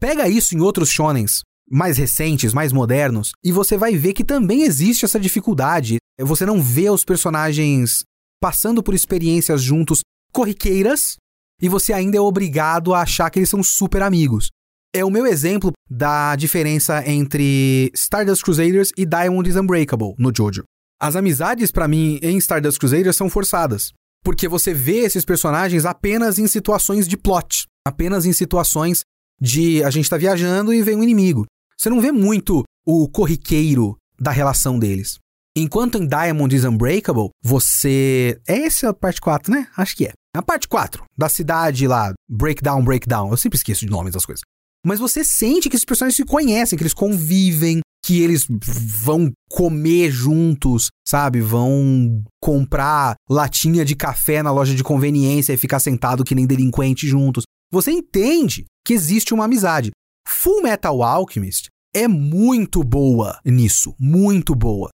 Pega isso em outros shonens mais recentes, mais modernos, e você vai ver que também existe essa dificuldade. Você não vê os personagens passando por experiências juntos corriqueiras e você ainda é obrigado a achar que eles são super amigos. É o meu exemplo da diferença entre Stardust Crusaders e Diamond is Unbreakable no JoJo. As amizades para mim em Stardust Crusaders são forçadas, porque você vê esses personagens apenas em situações de plot, apenas em situações de a gente tá viajando e vem um inimigo. Você não vê muito o corriqueiro da relação deles. Enquanto em Diamond is Unbreakable, você. É essa a parte 4, né? Acho que é. A parte 4, da cidade lá, Breakdown, Breakdown. Eu sempre esqueço de nomes das coisas. Mas você sente que esses personagens se conhecem, que eles convivem, que eles vão comer juntos, sabe? Vão comprar latinha de café na loja de conveniência e ficar sentado que nem delinquente juntos. Você entende que existe uma amizade. Full Metal Alchemist é muito boa nisso, muito boa.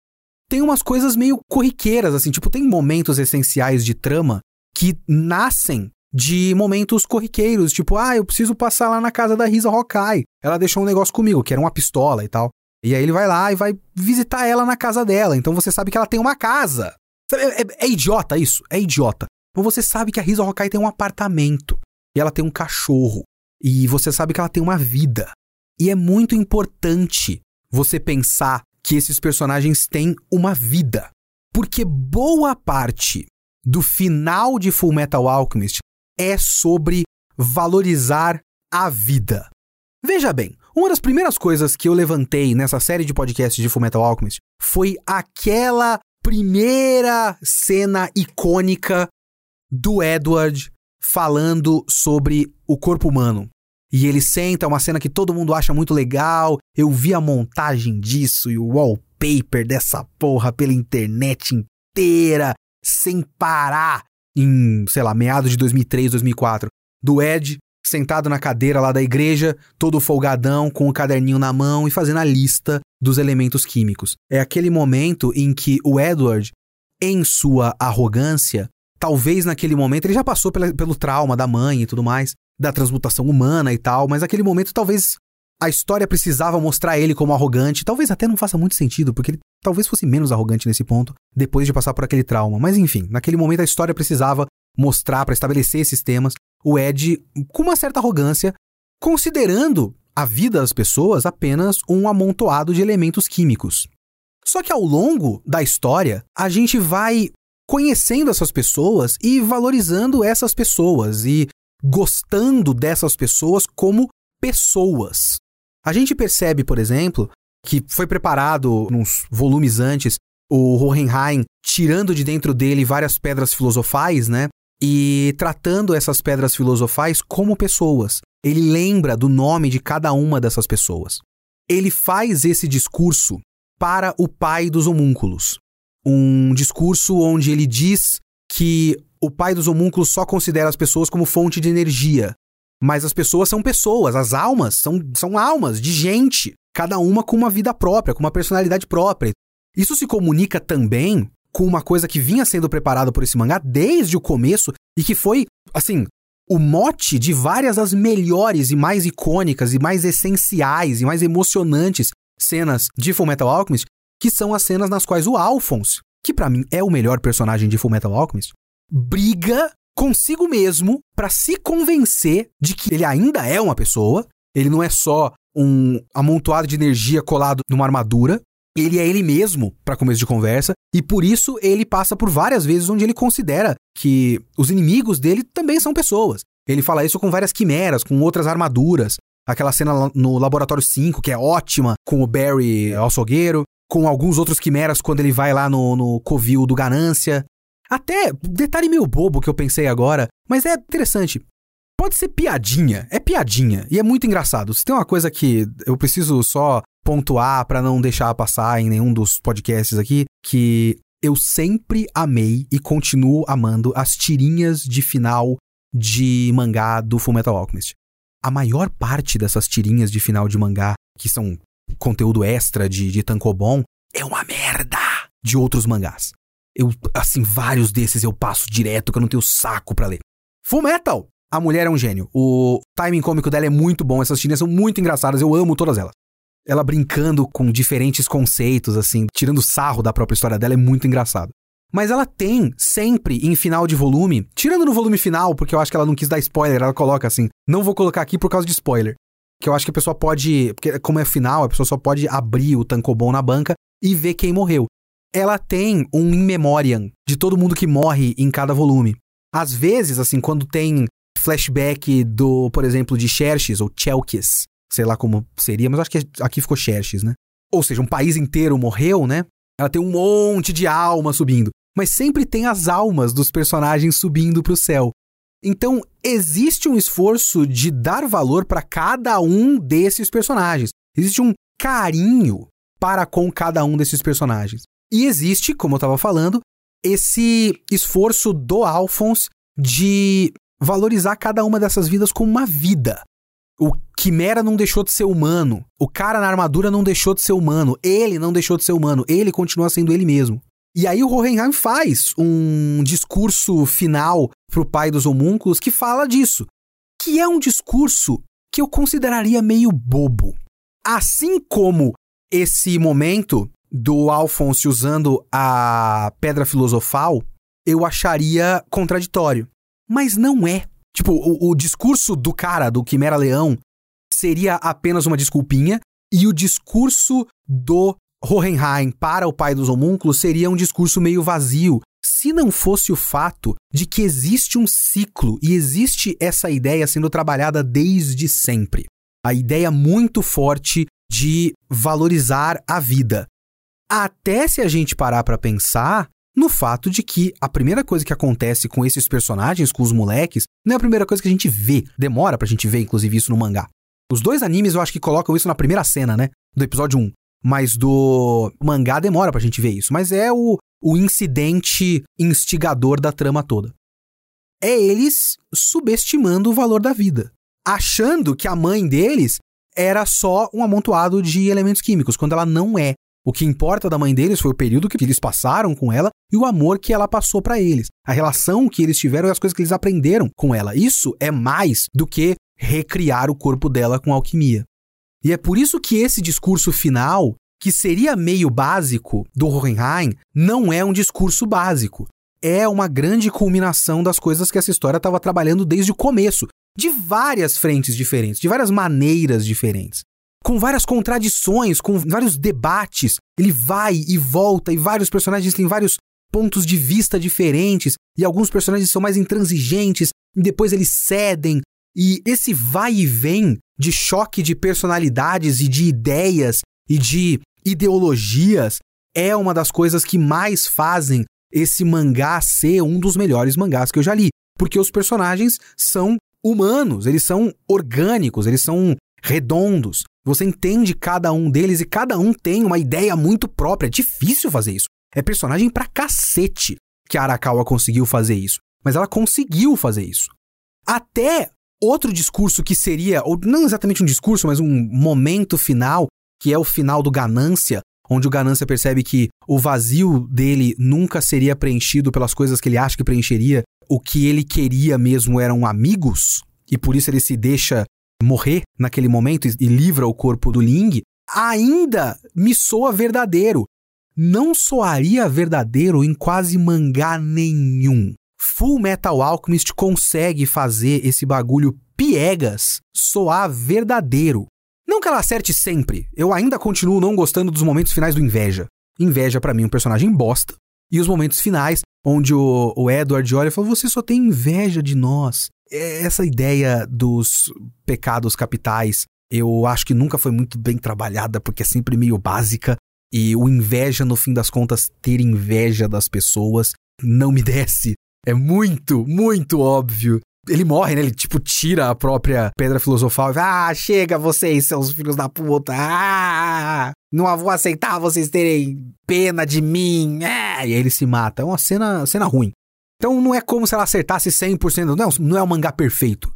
Tem umas coisas meio corriqueiras, assim, tipo, tem momentos essenciais de trama que nascem de momentos corriqueiros, tipo, ah, eu preciso passar lá na casa da Risa Hokai. Ela deixou um negócio comigo, que era uma pistola e tal. E aí ele vai lá e vai visitar ela na casa dela. Então você sabe que ela tem uma casa. É, é, é idiota isso, é idiota. Mas você sabe que a Risa Hokai tem um apartamento. E ela tem um cachorro. E você sabe que ela tem uma vida. E é muito importante você pensar que esses personagens têm uma vida. Porque boa parte do final de Full Metal Alchemist é sobre valorizar a vida. Veja bem, uma das primeiras coisas que eu levantei nessa série de podcasts de Full Metal Alchemist foi aquela primeira cena icônica do Edward falando sobre o corpo humano. E ele senta, é uma cena que todo mundo acha muito legal. Eu vi a montagem disso e o wallpaper dessa porra pela internet inteira, sem parar, em, sei lá, meados de 2003, 2004. Do Ed sentado na cadeira lá da igreja, todo folgadão, com o caderninho na mão e fazendo a lista dos elementos químicos. É aquele momento em que o Edward, em sua arrogância, talvez naquele momento ele já passou pela, pelo trauma da mãe e tudo mais, da transmutação humana e tal, mas naquele momento talvez a história precisava mostrar ele como arrogante. Talvez até não faça muito sentido, porque ele talvez fosse menos arrogante nesse ponto, depois de passar por aquele trauma. Mas enfim, naquele momento a história precisava mostrar para estabelecer esses temas o Ed com uma certa arrogância, considerando a vida das pessoas apenas um amontoado de elementos químicos. Só que ao longo da história, a gente vai conhecendo essas pessoas e valorizando essas pessoas e gostando dessas pessoas como pessoas. A gente percebe, por exemplo, que foi preparado nos volumes antes o Hohenheim tirando de dentro dele várias pedras filosofais, né? E tratando essas pedras filosofais como pessoas. Ele lembra do nome de cada uma dessas pessoas. Ele faz esse discurso para o pai dos homúnculos. Um discurso onde ele diz que o pai dos homúnculos só considera as pessoas como fonte de energia. Mas as pessoas são pessoas, as almas são, são almas de gente, cada uma com uma vida própria, com uma personalidade própria. Isso se comunica também com uma coisa que vinha sendo preparada por esse mangá desde o começo e que foi, assim, o mote de várias das melhores e mais icônicas e mais essenciais e mais emocionantes cenas de Fullmetal Alchemist, que são as cenas nas quais o Alphonse, que para mim é o melhor personagem de Fullmetal Alchemist, briga consigo mesmo para se convencer de que ele ainda é uma pessoa, ele não é só um amontoado de energia colado numa armadura, ele é ele mesmo para começo de conversa, e por isso ele passa por várias vezes onde ele considera que os inimigos dele também são pessoas. Ele fala isso com várias quimeras, com outras armaduras. Aquela cena no Laboratório 5, que é ótima, com o Barry açougueiro, com alguns outros quimeras quando ele vai lá no, no covil do Ganância. Até, detalhe meio bobo que eu pensei agora, mas é interessante. Pode ser piadinha, é piadinha, e é muito engraçado. Se tem uma coisa que eu preciso só pontuar para não deixar passar em nenhum dos podcasts aqui, que eu sempre amei e continuo amando as tirinhas de final de mangá do Fullmetal Alchemist. A maior parte dessas tirinhas de final de mangá, que são conteúdo extra de, de Tankobon, é uma merda de outros mangás. Eu, assim, vários desses eu passo direto, que eu não tenho saco para ler. Full Metal! A mulher é um gênio. O timing cômico dela é muito bom. Essas tirinhas são muito engraçadas. Eu amo todas elas. Ela brincando com diferentes conceitos, assim, tirando sarro da própria história dela, é muito engraçado. Mas ela tem sempre em final de volume, tirando no volume final, porque eu acho que ela não quis dar spoiler, ela coloca assim: não vou colocar aqui por causa de spoiler. Que eu acho que a pessoa pode. Porque, como é final, a pessoa só pode abrir o tankobon na banca e ver quem morreu ela tem um in memoriam de todo mundo que morre em cada volume. Às vezes, assim, quando tem flashback do, por exemplo, de Xerxes ou Chelkis, sei lá como seria, mas acho que aqui ficou Xerxes, né? Ou seja, um país inteiro morreu, né? Ela tem um monte de alma subindo, mas sempre tem as almas dos personagens subindo para o céu. Então, existe um esforço de dar valor para cada um desses personagens. Existe um carinho para com cada um desses personagens. E existe, como eu estava falando, esse esforço do Alphonse de valorizar cada uma dessas vidas como uma vida. O Quimera não deixou de ser humano. O cara na armadura não deixou de ser humano. Ele não deixou de ser humano. Ele continua sendo ele mesmo. E aí o Hohenheim faz um discurso final pro pai dos homúnculos que fala disso. Que é um discurso que eu consideraria meio bobo. Assim como esse momento do Alphonse usando a pedra filosofal, eu acharia contraditório. Mas não é. Tipo, o, o discurso do cara, do Quimera Leão, seria apenas uma desculpinha, e o discurso do Hohenheim para o pai dos homúnculos seria um discurso meio vazio, se não fosse o fato de que existe um ciclo e existe essa ideia sendo trabalhada desde sempre. A ideia muito forte de valorizar a vida. Até se a gente parar para pensar no fato de que a primeira coisa que acontece com esses personagens, com os moleques, não é a primeira coisa que a gente vê. Demora pra gente ver, inclusive, isso no mangá. Os dois animes eu acho que colocam isso na primeira cena, né? Do episódio 1. Mas do mangá demora pra gente ver isso. Mas é o, o incidente instigador da trama toda. É eles subestimando o valor da vida. Achando que a mãe deles era só um amontoado de elementos químicos, quando ela não é. O que importa da mãe deles foi o período que eles passaram com ela e o amor que ela passou para eles. A relação que eles tiveram e as coisas que eles aprenderam com ela. Isso é mais do que recriar o corpo dela com alquimia. E é por isso que esse discurso final, que seria meio básico do Hohenheim, não é um discurso básico. É uma grande culminação das coisas que essa história estava trabalhando desde o começo, de várias frentes diferentes, de várias maneiras diferentes com várias contradições, com vários debates. Ele vai e volta e vários personagens têm vários pontos de vista diferentes e alguns personagens são mais intransigentes e depois eles cedem. E esse vai e vem de choque de personalidades e de ideias e de ideologias é uma das coisas que mais fazem esse mangá ser um dos melhores mangás que eu já li. Porque os personagens são humanos, eles são orgânicos, eles são redondos. Você entende cada um deles e cada um tem uma ideia muito própria. É difícil fazer isso. É personagem pra cacete que a Arakawa conseguiu fazer isso. Mas ela conseguiu fazer isso. Até outro discurso que seria, ou não exatamente um discurso, mas um momento final, que é o final do Ganância, onde o Ganância percebe que o vazio dele nunca seria preenchido pelas coisas que ele acha que preencheria. O que ele queria mesmo eram amigos, e por isso ele se deixa morrer naquele momento e, e livra o corpo do Ling, ainda me soa verdadeiro. Não soaria verdadeiro em quase mangá nenhum. Full Metal Alchemist consegue fazer esse bagulho piegas soar verdadeiro. Não que ela acerte sempre, eu ainda continuo não gostando dos momentos finais do Inveja. Inveja para mim um personagem bosta. E os momentos finais, onde o, o Edward olha e fala: Você só tem inveja de nós. É, essa ideia dos pecados capitais, eu acho que nunca foi muito bem trabalhada, porque é sempre meio básica. E o inveja, no fim das contas, ter inveja das pessoas, não me desce. É muito, muito óbvio ele morre, né? Ele, tipo, tira a própria pedra filosofal e ah, chega vocês, seus filhos da puta. Ah, não vou aceitar vocês terem pena de mim. Ah, e aí ele se mata. É uma cena, cena ruim. Então não é como se ela acertasse 100%. Não, não é um mangá perfeito.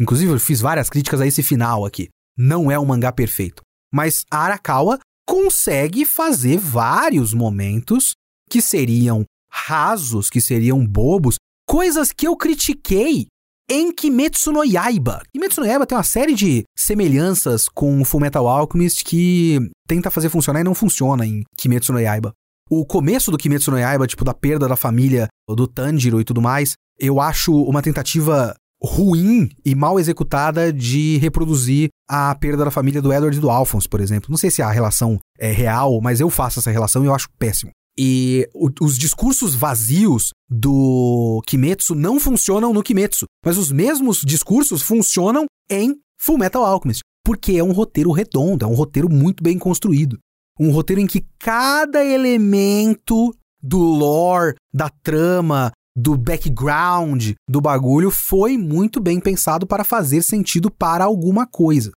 Inclusive, eu fiz várias críticas a esse final aqui. Não é um mangá perfeito. Mas a Arakawa consegue fazer vários momentos que seriam rasos, que seriam bobos, coisas que eu critiquei em Kimetsu no Yaiba. Kimetsu no Yaiba tem uma série de semelhanças com Fullmetal Alchemist que tenta fazer funcionar e não funciona em Kimetsu no Yaiba. O começo do Kimetsu no Yaiba, tipo, da perda da família do Tanjiro e tudo mais, eu acho uma tentativa ruim e mal executada de reproduzir a perda da família do Edward e do Alphonse, por exemplo. Não sei se a relação é real, mas eu faço essa relação e eu acho péssimo. E o, os discursos vazios do Kimetsu não funcionam no Kimetsu, mas os mesmos discursos funcionam em Full Metal Alchemist, porque é um roteiro redondo, é um roteiro muito bem construído. Um roteiro em que cada elemento do lore, da trama, do background do bagulho foi muito bem pensado para fazer sentido para alguma coisa.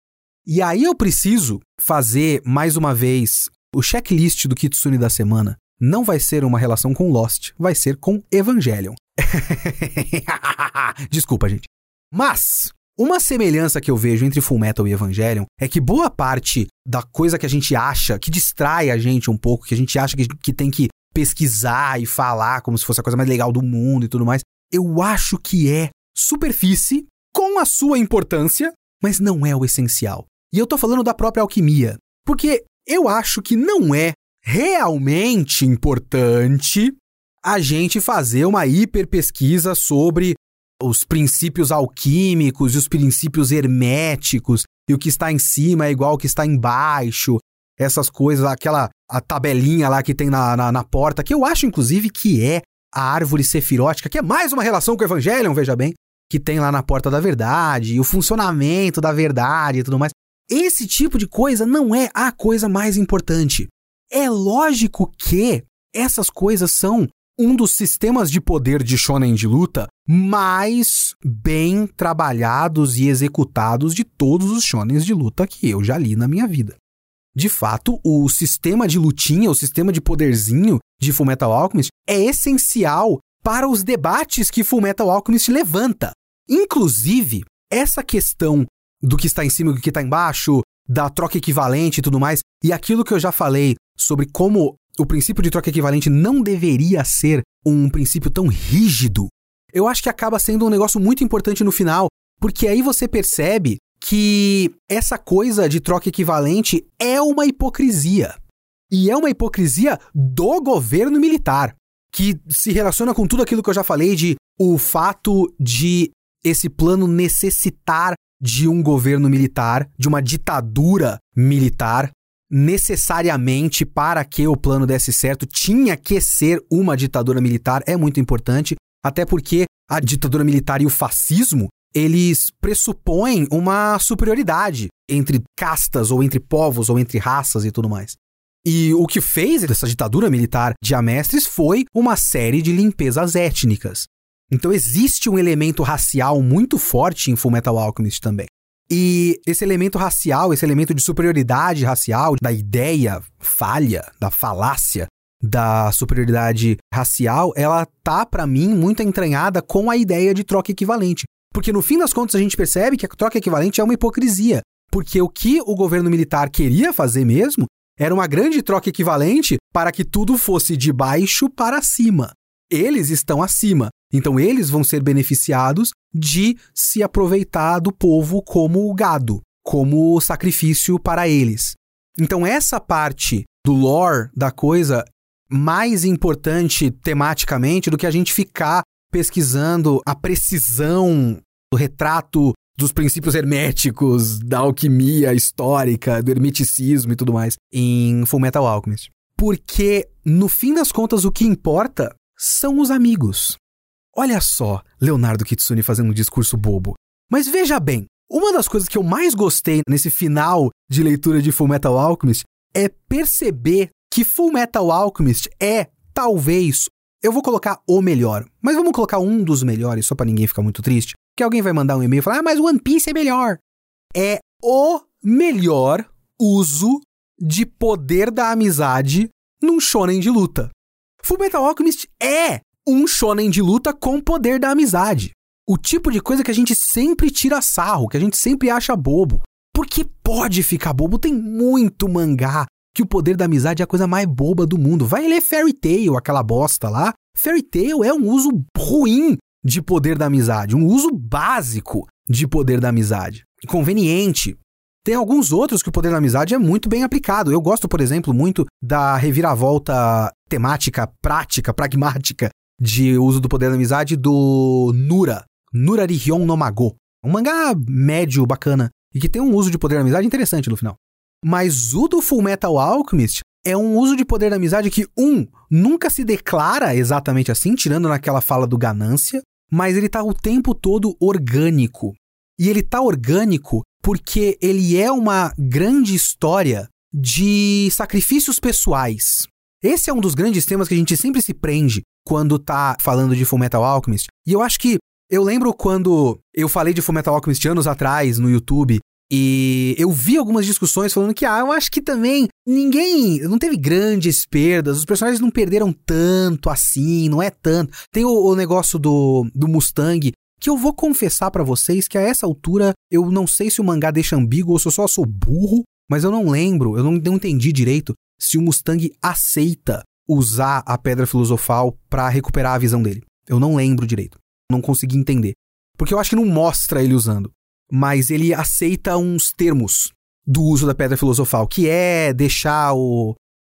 E aí eu preciso fazer mais uma vez o checklist do Kitsune da semana não vai ser uma relação com Lost, vai ser com Evangelion. Desculpa, gente. Mas uma semelhança que eu vejo entre Fullmetal e Evangelion é que boa parte da coisa que a gente acha, que distrai a gente um pouco, que a gente acha que, que tem que pesquisar e falar como se fosse a coisa mais legal do mundo e tudo mais, eu acho que é superfície com a sua importância, mas não é o essencial. E eu tô falando da própria alquimia, porque eu acho que não é realmente importante a gente fazer uma hiper pesquisa sobre os princípios alquímicos e os princípios herméticos e o que está em cima é igual ao que está embaixo, essas coisas, aquela a tabelinha lá que tem na, na, na porta, que eu acho inclusive que é a árvore sefirótica, que é mais uma relação com o Evangelion, veja bem, que tem lá na porta da verdade, e o funcionamento da verdade e tudo mais. Esse tipo de coisa não é a coisa mais importante. É lógico que essas coisas são um dos sistemas de poder de shonen de luta mais bem trabalhados e executados de todos os shonens de luta que eu já li na minha vida. De fato, o sistema de lutinha, o sistema de poderzinho de Fullmetal Alchemist é essencial para os debates que Fullmetal Alchemist levanta. Inclusive, essa questão do que está em cima e do que está embaixo, da troca equivalente e tudo mais, e aquilo que eu já falei sobre como o princípio de troca equivalente não deveria ser um princípio tão rígido, eu acho que acaba sendo um negócio muito importante no final, porque aí você percebe que essa coisa de troca equivalente é uma hipocrisia. E é uma hipocrisia do governo militar, que se relaciona com tudo aquilo que eu já falei de o fato de esse plano necessitar de um governo militar, de uma ditadura militar, necessariamente para que o plano desse certo tinha que ser uma ditadura militar, é muito importante, até porque a ditadura militar e o fascismo, eles pressupõem uma superioridade entre castas ou entre povos ou entre raças e tudo mais. E o que fez essa ditadura militar de Amestres foi uma série de limpezas étnicas. Então existe um elemento racial muito forte em Fullmetal Alchemist também. E esse elemento racial, esse elemento de superioridade racial, da ideia falha, da falácia da superioridade racial, ela tá para mim muito entranhada com a ideia de troca equivalente. Porque no fim das contas a gente percebe que a troca equivalente é uma hipocrisia. Porque o que o governo militar queria fazer mesmo era uma grande troca equivalente para que tudo fosse de baixo para cima. Eles estão acima, então eles vão ser beneficiados de se aproveitar do povo como gado, como sacrifício para eles. Então essa parte do lore da coisa mais importante tematicamente do que a gente ficar pesquisando a precisão do retrato dos princípios herméticos, da alquimia histórica, do hermeticismo e tudo mais em Fullmetal Alchemist. Porque, no fim das contas, o que importa são os amigos. Olha só, Leonardo Kitsune fazendo um discurso bobo. Mas veja bem, uma das coisas que eu mais gostei nesse final de leitura de Fullmetal Alchemist é perceber que Fullmetal Alchemist é, talvez, eu vou colocar o melhor, mas vamos colocar um dos melhores só para ninguém ficar muito triste, que alguém vai mandar um e-mail e falar: "Ah, mas One Piece é melhor". É o melhor uso de poder da amizade num shonen de luta. Fullmetal Alchemist é um shonen de luta com poder da amizade. O tipo de coisa que a gente sempre tira sarro, que a gente sempre acha bobo. Porque pode ficar bobo, tem muito mangá que o poder da amizade é a coisa mais boba do mundo. Vai ler Fairy Tail, aquela bosta lá. Fairy Tail é um uso ruim de poder da amizade, um uso básico de poder da amizade. Conveniente. Tem alguns outros que o poder da amizade é muito bem aplicado. Eu gosto, por exemplo, muito da reviravolta temática, prática, pragmática de uso do poder da amizade do Nura, Nura Rihyon no Mago. Um mangá médio bacana e que tem um uso de poder da amizade interessante no final. Mas o do Full Metal Alchemist é um uso de poder da amizade que, um, nunca se declara exatamente assim, tirando naquela fala do ganância, mas ele tá o tempo todo orgânico. E ele tá orgânico porque ele é uma grande história de sacrifícios pessoais. Esse é um dos grandes temas que a gente sempre se prende quando tá falando de Fullmetal Alchemist. E eu acho que eu lembro quando eu falei de Fullmetal Alchemist anos atrás no YouTube e eu vi algumas discussões falando que, ah, eu acho que também ninguém. Não teve grandes perdas, os personagens não perderam tanto assim, não é tanto. Tem o, o negócio do, do Mustang, que eu vou confessar para vocês que a essa altura eu não sei se o mangá deixa ambíguo ou se eu só sou burro, mas eu não lembro, eu não, não entendi direito se o Mustang aceita usar a pedra filosofal para recuperar a visão dele. Eu não lembro direito. Não consegui entender. Porque eu acho que não mostra ele usando mas ele aceita uns termos do uso da pedra filosofal, que é deixar o,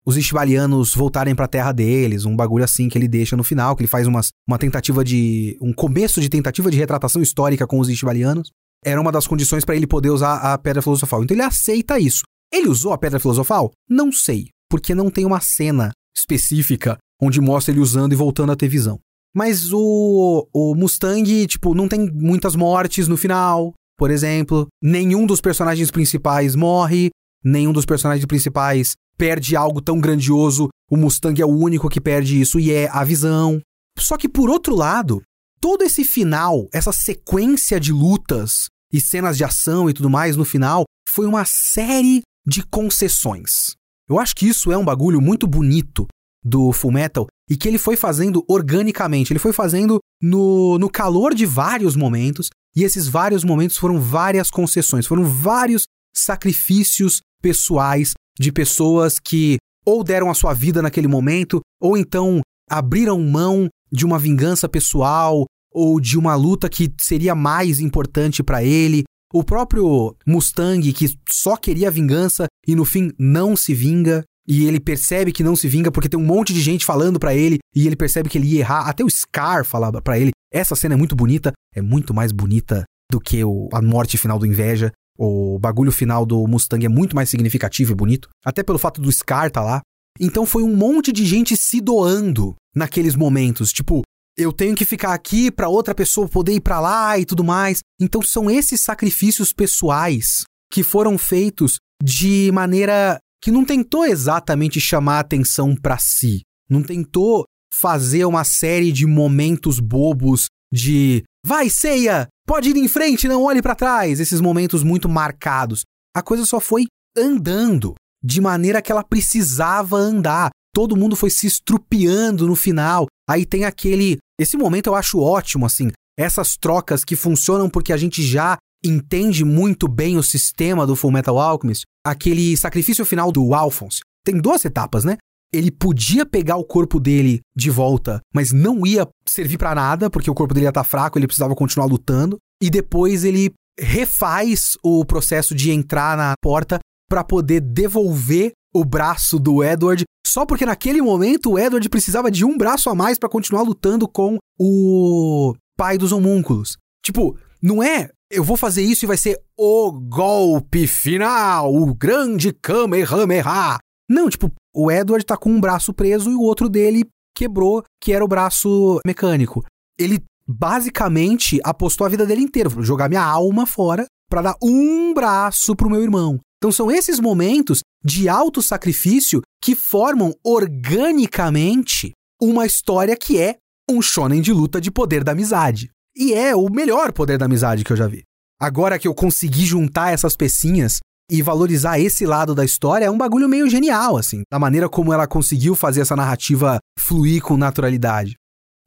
os Ishbalianos voltarem para a terra deles, um bagulho assim que ele deixa no final, que ele faz umas, uma tentativa de. um começo de tentativa de retratação histórica com os Ishbalianos. Era uma das condições para ele poder usar a pedra filosofal. Então ele aceita isso. Ele usou a pedra filosofal? Não sei, porque não tem uma cena específica onde mostra ele usando e voltando a ter visão. Mas o, o Mustang, tipo, não tem muitas mortes no final por exemplo. Nenhum dos personagens principais morre, nenhum dos personagens principais perde algo tão grandioso. O Mustang é o único que perde isso e é a visão. Só que por outro lado, todo esse final, essa sequência de lutas e cenas de ação e tudo mais no final, foi uma série de concessões. Eu acho que isso é um bagulho muito bonito do Fullmetal e que ele foi fazendo organicamente, ele foi fazendo no, no calor de vários momentos e esses vários momentos foram várias concessões, foram vários sacrifícios pessoais de pessoas que ou deram a sua vida naquele momento, ou então abriram mão de uma vingança pessoal ou de uma luta que seria mais importante para ele. O próprio Mustang, que só queria vingança e no fim não se vinga, e ele percebe que não se vinga porque tem um monte de gente falando para ele e ele percebe que ele ia errar. Até o Scar falava para ele: essa cena é muito bonita, é muito mais bonita do que o, a morte final do Inveja. O bagulho final do Mustang é muito mais significativo e bonito, até pelo fato do Scar tá lá. Então foi um monte de gente se doando naqueles momentos, tipo, eu tenho que ficar aqui para outra pessoa poder ir para lá e tudo mais. Então são esses sacrifícios pessoais que foram feitos de maneira que não tentou exatamente chamar atenção para si, não tentou fazer uma série de momentos bobos de vai ceia, pode ir em frente, não olhe para trás, esses momentos muito marcados. A coisa só foi andando de maneira que ela precisava andar. Todo mundo foi se estrupiando no final. Aí tem aquele, esse momento eu acho ótimo assim, essas trocas que funcionam porque a gente já entende muito bem o sistema do Full Metal Alchemist, aquele sacrifício final do Alphonse. Tem duas etapas, né? Ele podia pegar o corpo dele de volta, mas não ia servir para nada, porque o corpo dele ia estar tá fraco, ele precisava continuar lutando. E depois ele refaz o processo de entrar na porta para poder devolver o braço do Edward, só porque naquele momento o Edward precisava de um braço a mais para continuar lutando com o pai dos homúnculos. Tipo, não é eu vou fazer isso e vai ser o golpe final, o grande Kamehameha. Não, tipo, o Edward tá com um braço preso e o outro dele quebrou, que era o braço mecânico. Ele basicamente apostou a vida dele inteira, jogar minha alma fora para dar um braço pro meu irmão. Então são esses momentos de alto sacrifício que formam organicamente uma história que é um shonen de luta de poder da amizade. E é o melhor poder da amizade que eu já vi. Agora que eu consegui juntar essas pecinhas e valorizar esse lado da história, é um bagulho meio genial, assim, da maneira como ela conseguiu fazer essa narrativa fluir com naturalidade.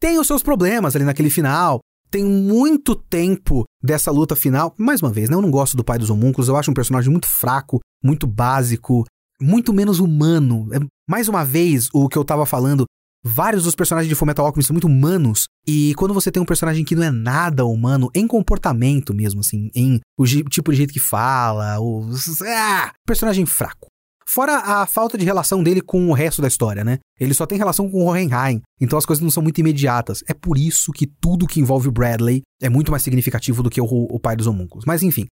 Tem os seus problemas ali naquele final, tem muito tempo dessa luta final. Mais uma vez, né, eu não gosto do pai dos homúnculos, eu acho um personagem muito fraco, muito básico, muito menos humano. É, mais uma vez, o que eu tava falando Vários dos personagens de Fullmetal Alchemist são muito humanos, e quando você tem um personagem que não é nada humano, em comportamento mesmo, assim, em o tipo de jeito que fala, o... Ah, personagem fraco. Fora a falta de relação dele com o resto da história, né? Ele só tem relação com o Hohenheim, então as coisas não são muito imediatas. É por isso que tudo que envolve o Bradley é muito mais significativo do que o, o pai dos homúnculos. Mas enfim,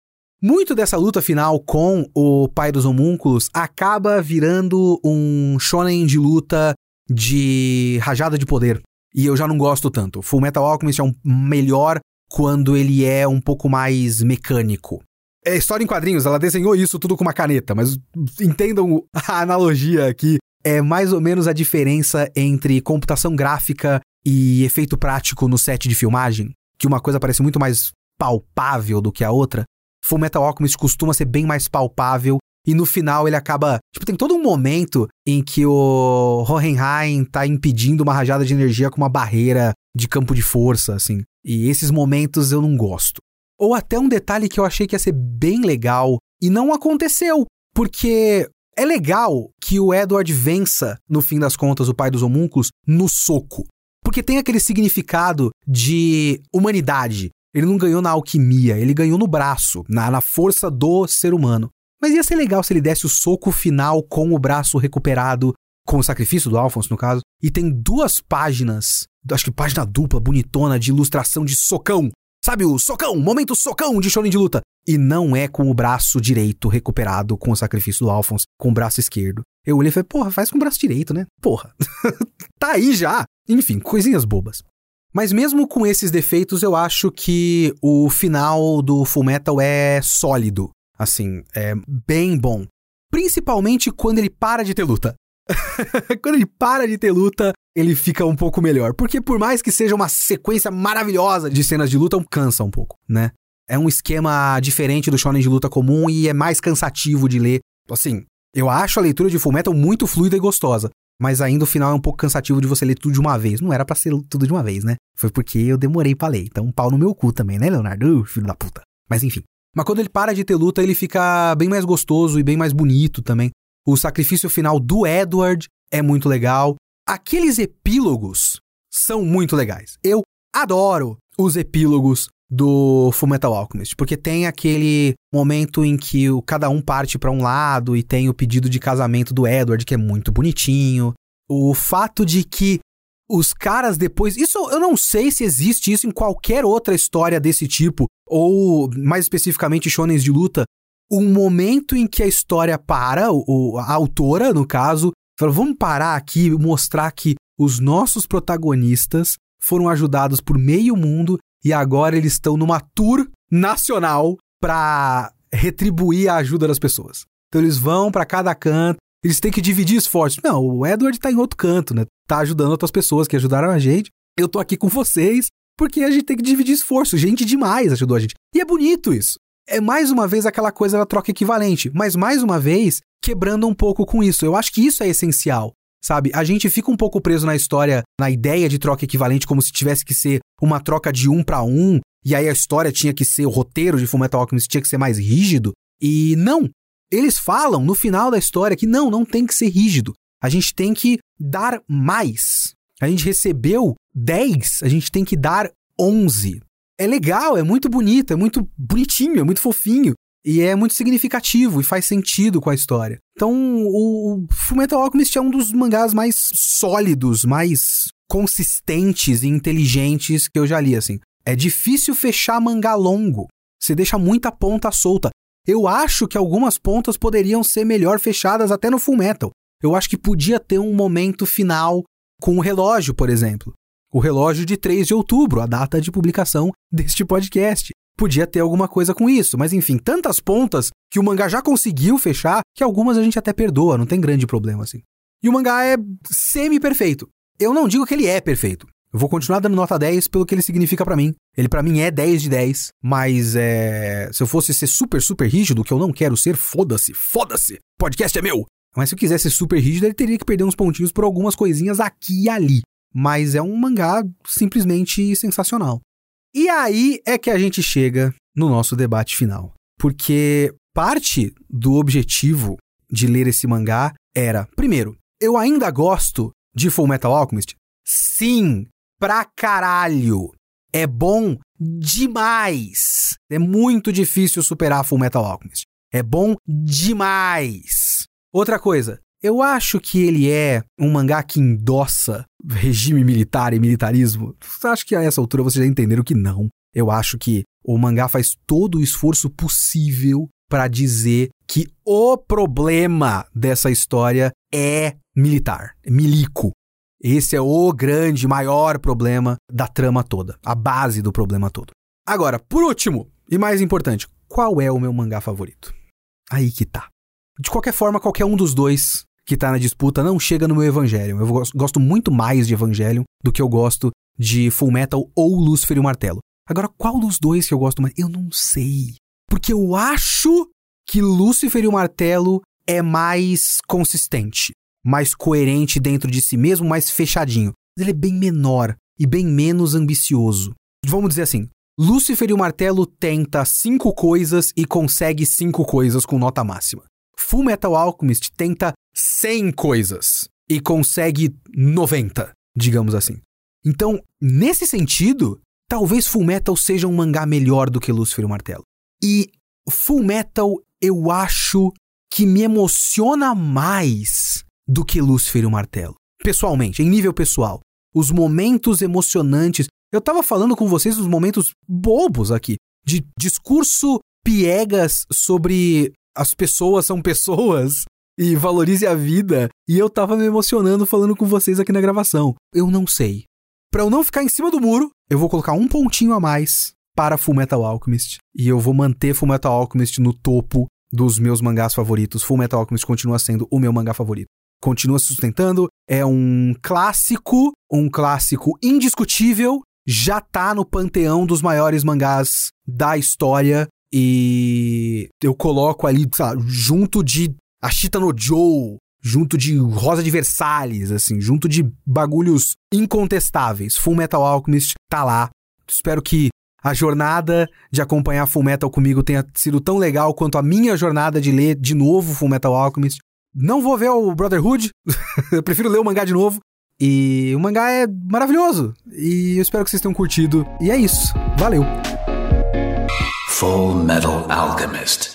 muito dessa luta final com o pai dos homúnculos acaba virando um shonen de luta de rajada de poder. E eu já não gosto tanto. Full Metal Alchemist é um melhor quando ele é um pouco mais mecânico. É história em quadrinhos, ela desenhou isso tudo com uma caneta, mas entendam a analogia aqui. É mais ou menos a diferença entre computação gráfica e efeito prático no set de filmagem, que uma coisa parece muito mais palpável do que a outra. Full Metal Alchemist costuma ser bem mais palpável e no final ele acaba. Tipo, tem todo um momento em que o Hohenheim tá impedindo uma rajada de energia com uma barreira de campo de força, assim. E esses momentos eu não gosto. Ou até um detalhe que eu achei que ia ser bem legal e não aconteceu. Porque é legal que o Edward vença, no fim das contas, o pai dos homúnculos, no soco. Porque tem aquele significado de humanidade. Ele não ganhou na alquimia, ele ganhou no braço, na, na força do ser humano. Mas ia ser legal se ele desse o soco final com o braço recuperado, com o sacrifício do Alphonse, no caso. E tem duas páginas, acho que página dupla, bonitona, de ilustração de socão. Sabe o socão, momento socão de Shonen de luta. E não é com o braço direito recuperado com o sacrifício do Alphonse, com o braço esquerdo. Eu olhei e falei, porra, faz com o braço direito, né? Porra. tá aí já. Enfim, coisinhas bobas. Mas mesmo com esses defeitos, eu acho que o final do Full Metal é sólido. Assim, é bem bom. Principalmente quando ele para de ter luta. quando ele para de ter luta, ele fica um pouco melhor. Porque por mais que seja uma sequência maravilhosa de cenas de luta, cansa um pouco, né? É um esquema diferente do shonen de luta comum e é mais cansativo de ler. Assim, eu acho a leitura de Fullmetal muito fluida e gostosa. Mas ainda o final é um pouco cansativo de você ler tudo de uma vez. Não era para ser tudo de uma vez, né? Foi porque eu demorei para ler. Então, um pau no meu cu também, né, Leonardo? Uh, filho da puta. Mas enfim. Mas quando ele para de ter luta, ele fica bem mais gostoso e bem mais bonito também. O sacrifício final do Edward é muito legal. Aqueles epílogos são muito legais. Eu adoro os epílogos do Fullmetal Alchemist, porque tem aquele momento em que o, cada um parte para um lado e tem o pedido de casamento do Edward, que é muito bonitinho. O fato de que os caras depois. Isso eu não sei se existe isso em qualquer outra história desse tipo, ou mais especificamente shonens de luta. Um momento em que a história para, o, a autora, no caso, fala: vamos parar aqui e mostrar que os nossos protagonistas foram ajudados por meio mundo e agora eles estão numa tour nacional para retribuir a ajuda das pessoas. Então eles vão para cada canto, eles têm que dividir esforços. Não, o Edward tá em outro canto, né? Tá ajudando outras pessoas que ajudaram a gente. Eu tô aqui com vocês porque a gente tem que dividir esforço. Gente demais ajudou a gente. E é bonito isso. É mais uma vez aquela coisa da troca equivalente, mas mais uma vez quebrando um pouco com isso. Eu acho que isso é essencial, sabe? A gente fica um pouco preso na história, na ideia de troca equivalente, como se tivesse que ser uma troca de um para um, e aí a história tinha que ser, o roteiro de Fullmetal Alchemist tinha que ser mais rígido. E não, eles falam no final da história que não, não tem que ser rígido. A gente tem que dar mais. A gente recebeu 10, a gente tem que dar 11. É legal, é muito bonito, é muito bonitinho, é muito fofinho. E é muito significativo e faz sentido com a história. Então, o, o Fullmetal Alchemist é um dos mangás mais sólidos, mais consistentes e inteligentes que eu já li, assim. É difícil fechar mangá longo. Você deixa muita ponta solta. Eu acho que algumas pontas poderiam ser melhor fechadas até no Fullmetal. Eu acho que podia ter um momento final com o relógio, por exemplo. O relógio de 3 de outubro, a data de publicação deste podcast podia ter alguma coisa com isso. Mas enfim, tantas pontas que o mangá já conseguiu fechar que algumas a gente até perdoa, não tem grande problema assim. E o mangá é semi-perfeito. Eu não digo que ele é perfeito. Eu vou continuar dando nota 10 pelo que ele significa para mim. Ele para mim é 10 de 10, mas é, se eu fosse ser super super rígido, que eu não quero ser, foda-se, foda-se. Podcast é meu. Mas se eu quisesse ser super rígido, ele teria que perder uns pontinhos por algumas coisinhas aqui e ali. Mas é um mangá simplesmente sensacional. E aí é que a gente chega no nosso debate final. Porque parte do objetivo de ler esse mangá era, primeiro, eu ainda gosto de Full Metal Alchemist? Sim, pra caralho. É bom demais. É muito difícil superar Full Metal Alchemist. É bom demais. Outra coisa, eu acho que ele é um mangá que endossa regime militar e militarismo. Acho que a essa altura vocês já entenderam que não. Eu acho que o mangá faz todo o esforço possível para dizer que o problema dessa história é militar, é milico. Esse é o grande, maior problema da trama toda, a base do problema todo. Agora, por último, e mais importante, qual é o meu mangá favorito? Aí que tá. De qualquer forma, qualquer um dos dois que tá na disputa não chega no meu Evangelion. Eu gosto muito mais de Evangelion do que eu gosto de Full Metal ou Lúcifer e o Martelo. Agora, qual dos dois que eu gosto mais? Eu não sei. Porque eu acho que Lúcifer e o Martelo é mais consistente, mais coerente dentro de si mesmo, mais fechadinho. Ele é bem menor e bem menos ambicioso. Vamos dizer assim: Lúcifer e o Martelo tenta cinco coisas e consegue cinco coisas com nota máxima. Full Metal Alchemist tenta 100 coisas e consegue 90, digamos assim. Então, nesse sentido, talvez Full Metal seja um mangá melhor do que Lúcifer e o Martelo. E Full Metal eu acho que me emociona mais do que Lúcifer e o Martelo. Pessoalmente, em nível pessoal. Os momentos emocionantes. Eu tava falando com vocês dos momentos bobos aqui, de discurso piegas sobre as pessoas são pessoas e valorize a vida. E eu tava me emocionando falando com vocês aqui na gravação. Eu não sei. Para eu não ficar em cima do muro, eu vou colocar um pontinho a mais para Full Metal Alchemist e eu vou manter Full Metal Alchemist no topo dos meus mangás favoritos. Full Metal Alchemist continua sendo o meu mangá favorito. Continua se sustentando, é um clássico, um clássico indiscutível, já tá no panteão dos maiores mangás da história e eu coloco ali, sabe, junto de Ashita no Joe, junto de Rosa de Versalhes, assim, junto de bagulhos incontestáveis. Full Metal Alchemist tá lá. Espero que a jornada de acompanhar Full Metal comigo tenha sido tão legal quanto a minha jornada de ler de novo Full Metal Alchemist. Não vou ver o Brotherhood, eu prefiro ler o mangá de novo. E o mangá é maravilhoso. E eu espero que vocês tenham curtido. E é isso. Valeu! Full Metal Alchemist.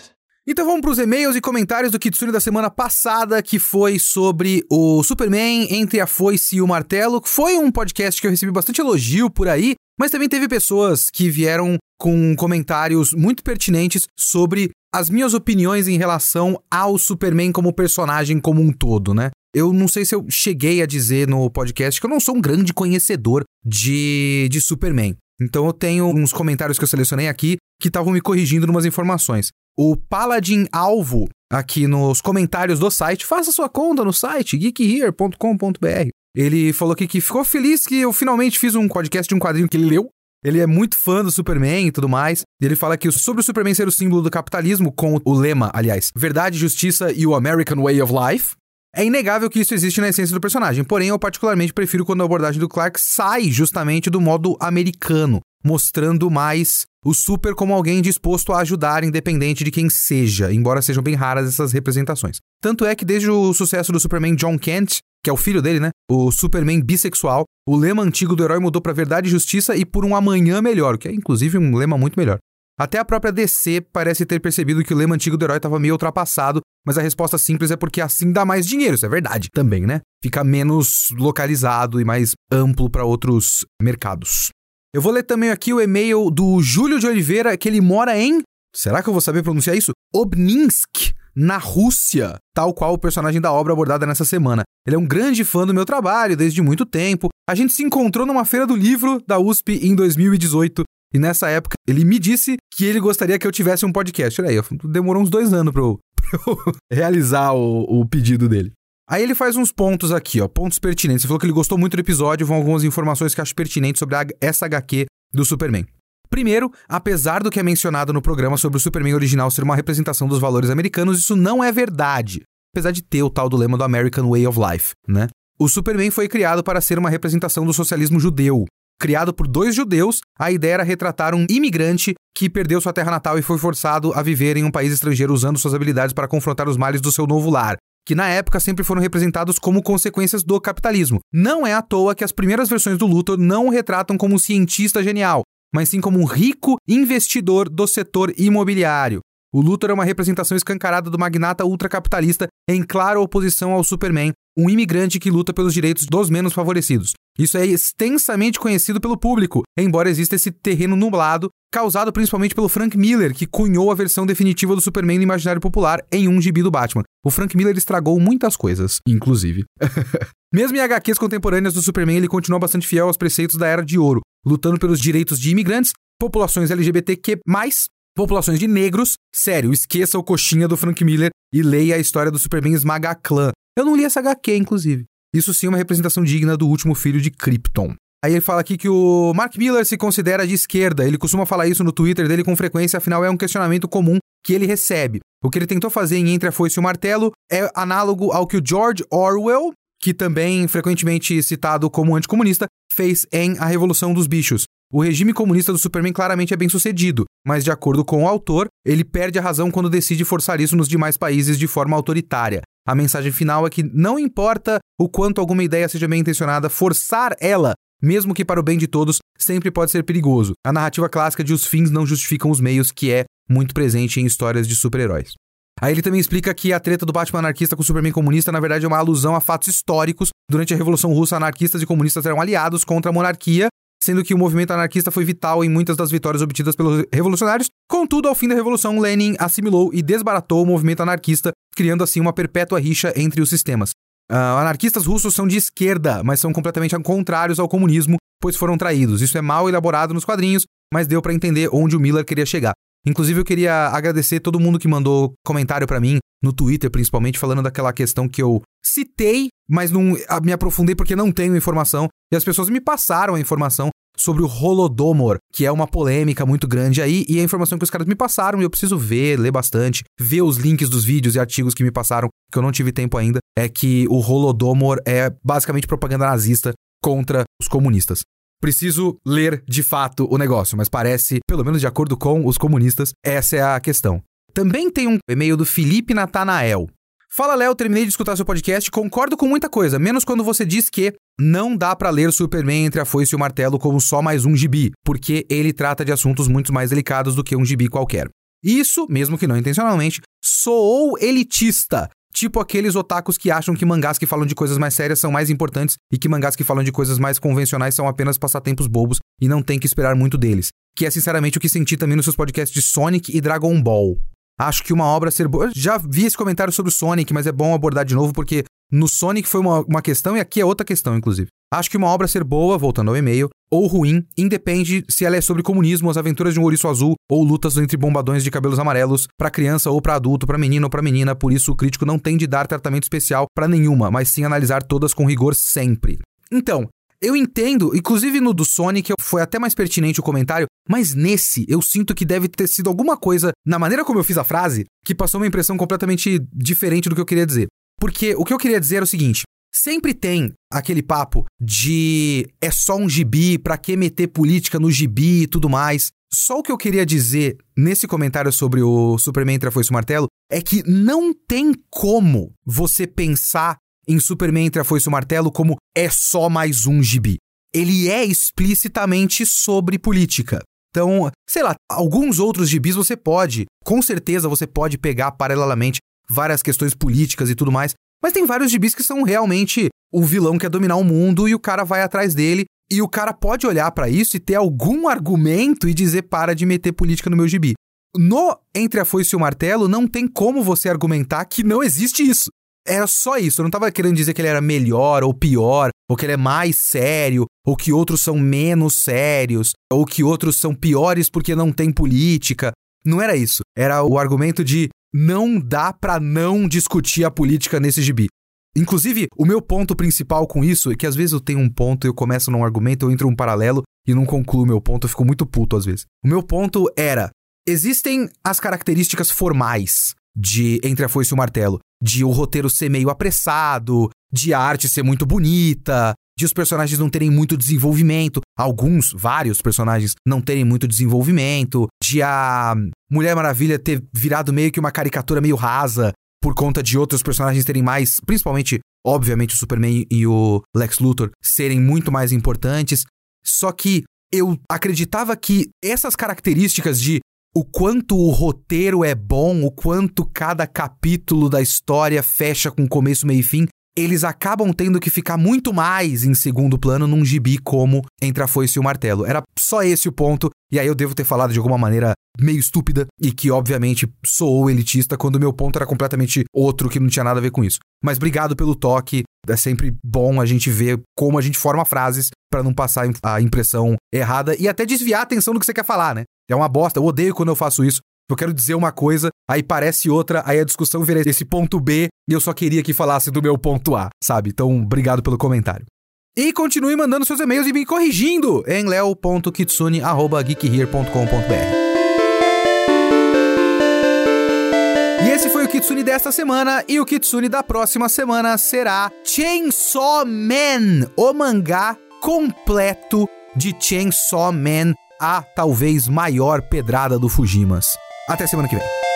Então vamos para os e-mails e comentários do Kitsune da semana passada, que foi sobre o Superman entre a foice e o martelo. Foi um podcast que eu recebi bastante elogio por aí, mas também teve pessoas que vieram com comentários muito pertinentes sobre as minhas opiniões em relação ao Superman como personagem como um todo, né? Eu não sei se eu cheguei a dizer no podcast que eu não sou um grande conhecedor de, de Superman. Então eu tenho uns comentários que eu selecionei aqui que estavam me corrigindo umas informações. O Paladin Alvo aqui nos comentários do site. Faça sua conta no site geekhere.com.br. Ele falou aqui que ficou feliz que eu finalmente fiz um podcast de um quadrinho que ele leu. Ele é muito fã do Superman e tudo mais. Ele fala que sobre o Superman ser o símbolo do capitalismo, com o lema, aliás, verdade, justiça e o American Way of Life, é inegável que isso existe na essência do personagem, porém eu particularmente prefiro quando a abordagem do Clark sai justamente do modo americano, mostrando mais o Super como alguém disposto a ajudar, independente de quem seja, embora sejam bem raras essas representações. Tanto é que desde o sucesso do Superman John Kent, que é o filho dele, né? O Superman bissexual, o lema antigo do herói mudou para verdade e justiça e por um amanhã melhor, que é inclusive um lema muito melhor. Até a própria DC parece ter percebido que o lema antigo do herói estava meio ultrapassado, mas a resposta simples é porque assim dá mais dinheiro, isso é verdade também, né? Fica menos localizado e mais amplo para outros mercados. Eu vou ler também aqui o e-mail do Júlio de Oliveira, que ele mora em. Será que eu vou saber pronunciar isso? Obninsk, na Rússia, tal qual o personagem da obra abordada nessa semana. Ele é um grande fã do meu trabalho desde muito tempo. A gente se encontrou numa feira do livro da USP em 2018 e nessa época, ele me disse que ele gostaria que eu tivesse um podcast. Olha aí, demorou uns dois anos pra eu, pra eu realizar o, o pedido dele. Aí ele faz uns pontos aqui, ó, pontos pertinentes. Ele falou que ele gostou muito do episódio, vão algumas informações que acho pertinentes sobre a, essa HQ do Superman. Primeiro, apesar do que é mencionado no programa sobre o Superman original ser uma representação dos valores americanos, isso não é verdade. Apesar de ter o tal do lema do American Way of Life, né? O Superman foi criado para ser uma representação do socialismo judeu, Criado por dois judeus, a ideia era retratar um imigrante que perdeu sua terra natal e foi forçado a viver em um país estrangeiro usando suas habilidades para confrontar os males do seu novo lar que na época sempre foram representados como consequências do capitalismo. Não é à toa que as primeiras versões do Luthor não o retratam como um cientista genial, mas sim como um rico investidor do setor imobiliário. O Luthor é uma representação escancarada do magnata ultracapitalista em clara oposição ao Superman, um imigrante que luta pelos direitos dos menos favorecidos. Isso é extensamente conhecido pelo público, embora exista esse terreno nublado, causado principalmente pelo Frank Miller, que cunhou a versão definitiva do Superman no imaginário popular em um gibi do Batman. O Frank Miller estragou muitas coisas, inclusive. Mesmo em HQs contemporâneas do Superman, ele continua bastante fiel aos preceitos da Era de Ouro, lutando pelos direitos de imigrantes, populações LGBTQ+, populações de negros. Sério, esqueça o coxinha do Frank Miller e leia a história do Superman Esmaga Clã. Eu não li essa HQ, inclusive. Isso sim é uma representação digna do último filho de Krypton. Aí ele fala aqui que o Mark Miller se considera de esquerda. Ele costuma falar isso no Twitter dele com frequência, afinal é um questionamento comum que ele recebe. O que ele tentou fazer em Entre a Foice e o Martelo é análogo ao que o George Orwell, que também frequentemente citado como anticomunista, fez em A Revolução dos Bichos. O regime comunista do Superman claramente é bem sucedido, mas de acordo com o autor, ele perde a razão quando decide forçar isso nos demais países de forma autoritária. A mensagem final é que não importa o quanto alguma ideia seja bem intencionada, forçar ela, mesmo que para o bem de todos, sempre pode ser perigoso. A narrativa clássica de os fins não justificam os meios, que é muito presente em histórias de super-heróis. Aí ele também explica que a treta do Batman anarquista com o Superman comunista, na verdade, é uma alusão a fatos históricos. Durante a Revolução Russa, anarquistas e comunistas eram aliados contra a monarquia sendo que o movimento anarquista foi vital em muitas das vitórias obtidas pelos revolucionários. Contudo, ao fim da Revolução, Lenin assimilou e desbaratou o movimento anarquista, criando assim uma perpétua rixa entre os sistemas. Uh, anarquistas russos são de esquerda, mas são completamente contrários ao comunismo, pois foram traídos. Isso é mal elaborado nos quadrinhos, mas deu para entender onde o Miller queria chegar. Inclusive, eu queria agradecer todo mundo que mandou comentário para mim, no Twitter principalmente, falando daquela questão que eu citei, mas não me aprofundei porque não tenho informação. E as pessoas me passaram a informação sobre o Holodomor, que é uma polêmica muito grande aí, e a informação que os caras me passaram, e eu preciso ver, ler bastante, ver os links dos vídeos e artigos que me passaram, que eu não tive tempo ainda, é que o Holodomor é basicamente propaganda nazista contra os comunistas. Preciso ler de fato o negócio, mas parece, pelo menos de acordo com os comunistas, essa é a questão. Também tem um e-mail do Felipe Natanael. Fala, Léo, terminei de escutar seu podcast, concordo com muita coisa, menos quando você diz que não dá para ler Superman entre a foice e o martelo como só mais um gibi, porque ele trata de assuntos muito mais delicados do que um gibi qualquer. Isso, mesmo que não intencionalmente, soou elitista, Tipo aqueles otakus que acham que mangás que falam de coisas mais sérias são mais importantes e que mangás que falam de coisas mais convencionais são apenas passatempos bobos e não tem que esperar muito deles. Que é sinceramente o que senti também nos seus podcasts de Sonic e Dragon Ball. Acho que uma obra ser boa. Já vi esse comentário sobre o Sonic, mas é bom abordar de novo porque no Sonic foi uma, uma questão e aqui é outra questão, inclusive. Acho que uma obra ser boa, voltando ao e-mail, ou ruim, independe se ela é sobre comunismo, as aventuras de um ouriço azul ou lutas entre bombadões de cabelos amarelos, para criança ou para adulto, para menino ou para menina, por isso o crítico não tem de dar tratamento especial para nenhuma, mas sim analisar todas com rigor sempre. Então, eu entendo, inclusive no do Sonic foi até mais pertinente o comentário, mas nesse eu sinto que deve ter sido alguma coisa na maneira como eu fiz a frase que passou uma impressão completamente diferente do que eu queria dizer. Porque o que eu queria dizer é o seguinte: Sempre tem aquele papo de é só um gibi, pra que meter política no gibi e tudo mais. Só o que eu queria dizer nesse comentário sobre o Superman entre a Foice e o Martelo é que não tem como você pensar em Superman entre a Foice e o Martelo como é só mais um gibi. Ele é explicitamente sobre política. Então, sei lá, alguns outros gibis você pode, com certeza você pode pegar paralelamente várias questões políticas e tudo mais, mas tem vários gibis que são realmente o vilão quer dominar o mundo e o cara vai atrás dele. E o cara pode olhar para isso e ter algum argumento e dizer para de meter política no meu gibi. No Entre a Foice e o Martelo, não tem como você argumentar que não existe isso. Era só isso. Eu não tava querendo dizer que ele era melhor ou pior, ou que ele é mais sério, ou que outros são menos sérios, ou que outros são piores porque não tem política. Não era isso. Era o argumento de não dá para não discutir a política nesse gibi. Inclusive, o meu ponto principal com isso é que às vezes eu tenho um ponto, eu começo num argumento, eu entro um paralelo e não concluo meu ponto, eu fico muito puto às vezes. O meu ponto era: existem as características formais de Entre a Foice e o Martelo, de o roteiro ser meio apressado, de a arte ser muito bonita, de os personagens não terem muito desenvolvimento, alguns, vários personagens não terem muito desenvolvimento, de a Mulher Maravilha ter virado meio que uma caricatura meio rasa por conta de outros personagens terem mais, principalmente, obviamente, o Superman e o Lex Luthor serem muito mais importantes. Só que eu acreditava que essas características de o quanto o roteiro é bom, o quanto cada capítulo da história fecha com começo, meio e fim, eles acabam tendo que ficar muito mais em segundo plano num gibi como Entre a Foice e o Martelo. Era só esse o ponto, e aí eu devo ter falado de alguma maneira meio estúpida e que obviamente soou elitista quando meu ponto era completamente outro que não tinha nada a ver com isso. Mas obrigado pelo toque, é sempre bom a gente ver como a gente forma frases para não passar a impressão errada e até desviar a atenção do que você quer falar, né? É uma bosta, eu odeio quando eu faço isso, eu quero dizer uma coisa, aí parece outra, aí a discussão vira esse ponto B e eu só queria que falasse do meu ponto A, sabe? Então, obrigado pelo comentário. E continue mandando seus e-mails e me corrigindo em leo.kitsune.geekhere.com.br. E esse foi o Kitsune desta semana, e o Kitsune da próxima semana será Chainsaw Man, o mangá completo de Chainsaw Man, a talvez maior pedrada do Fujimas. Até semana que vem.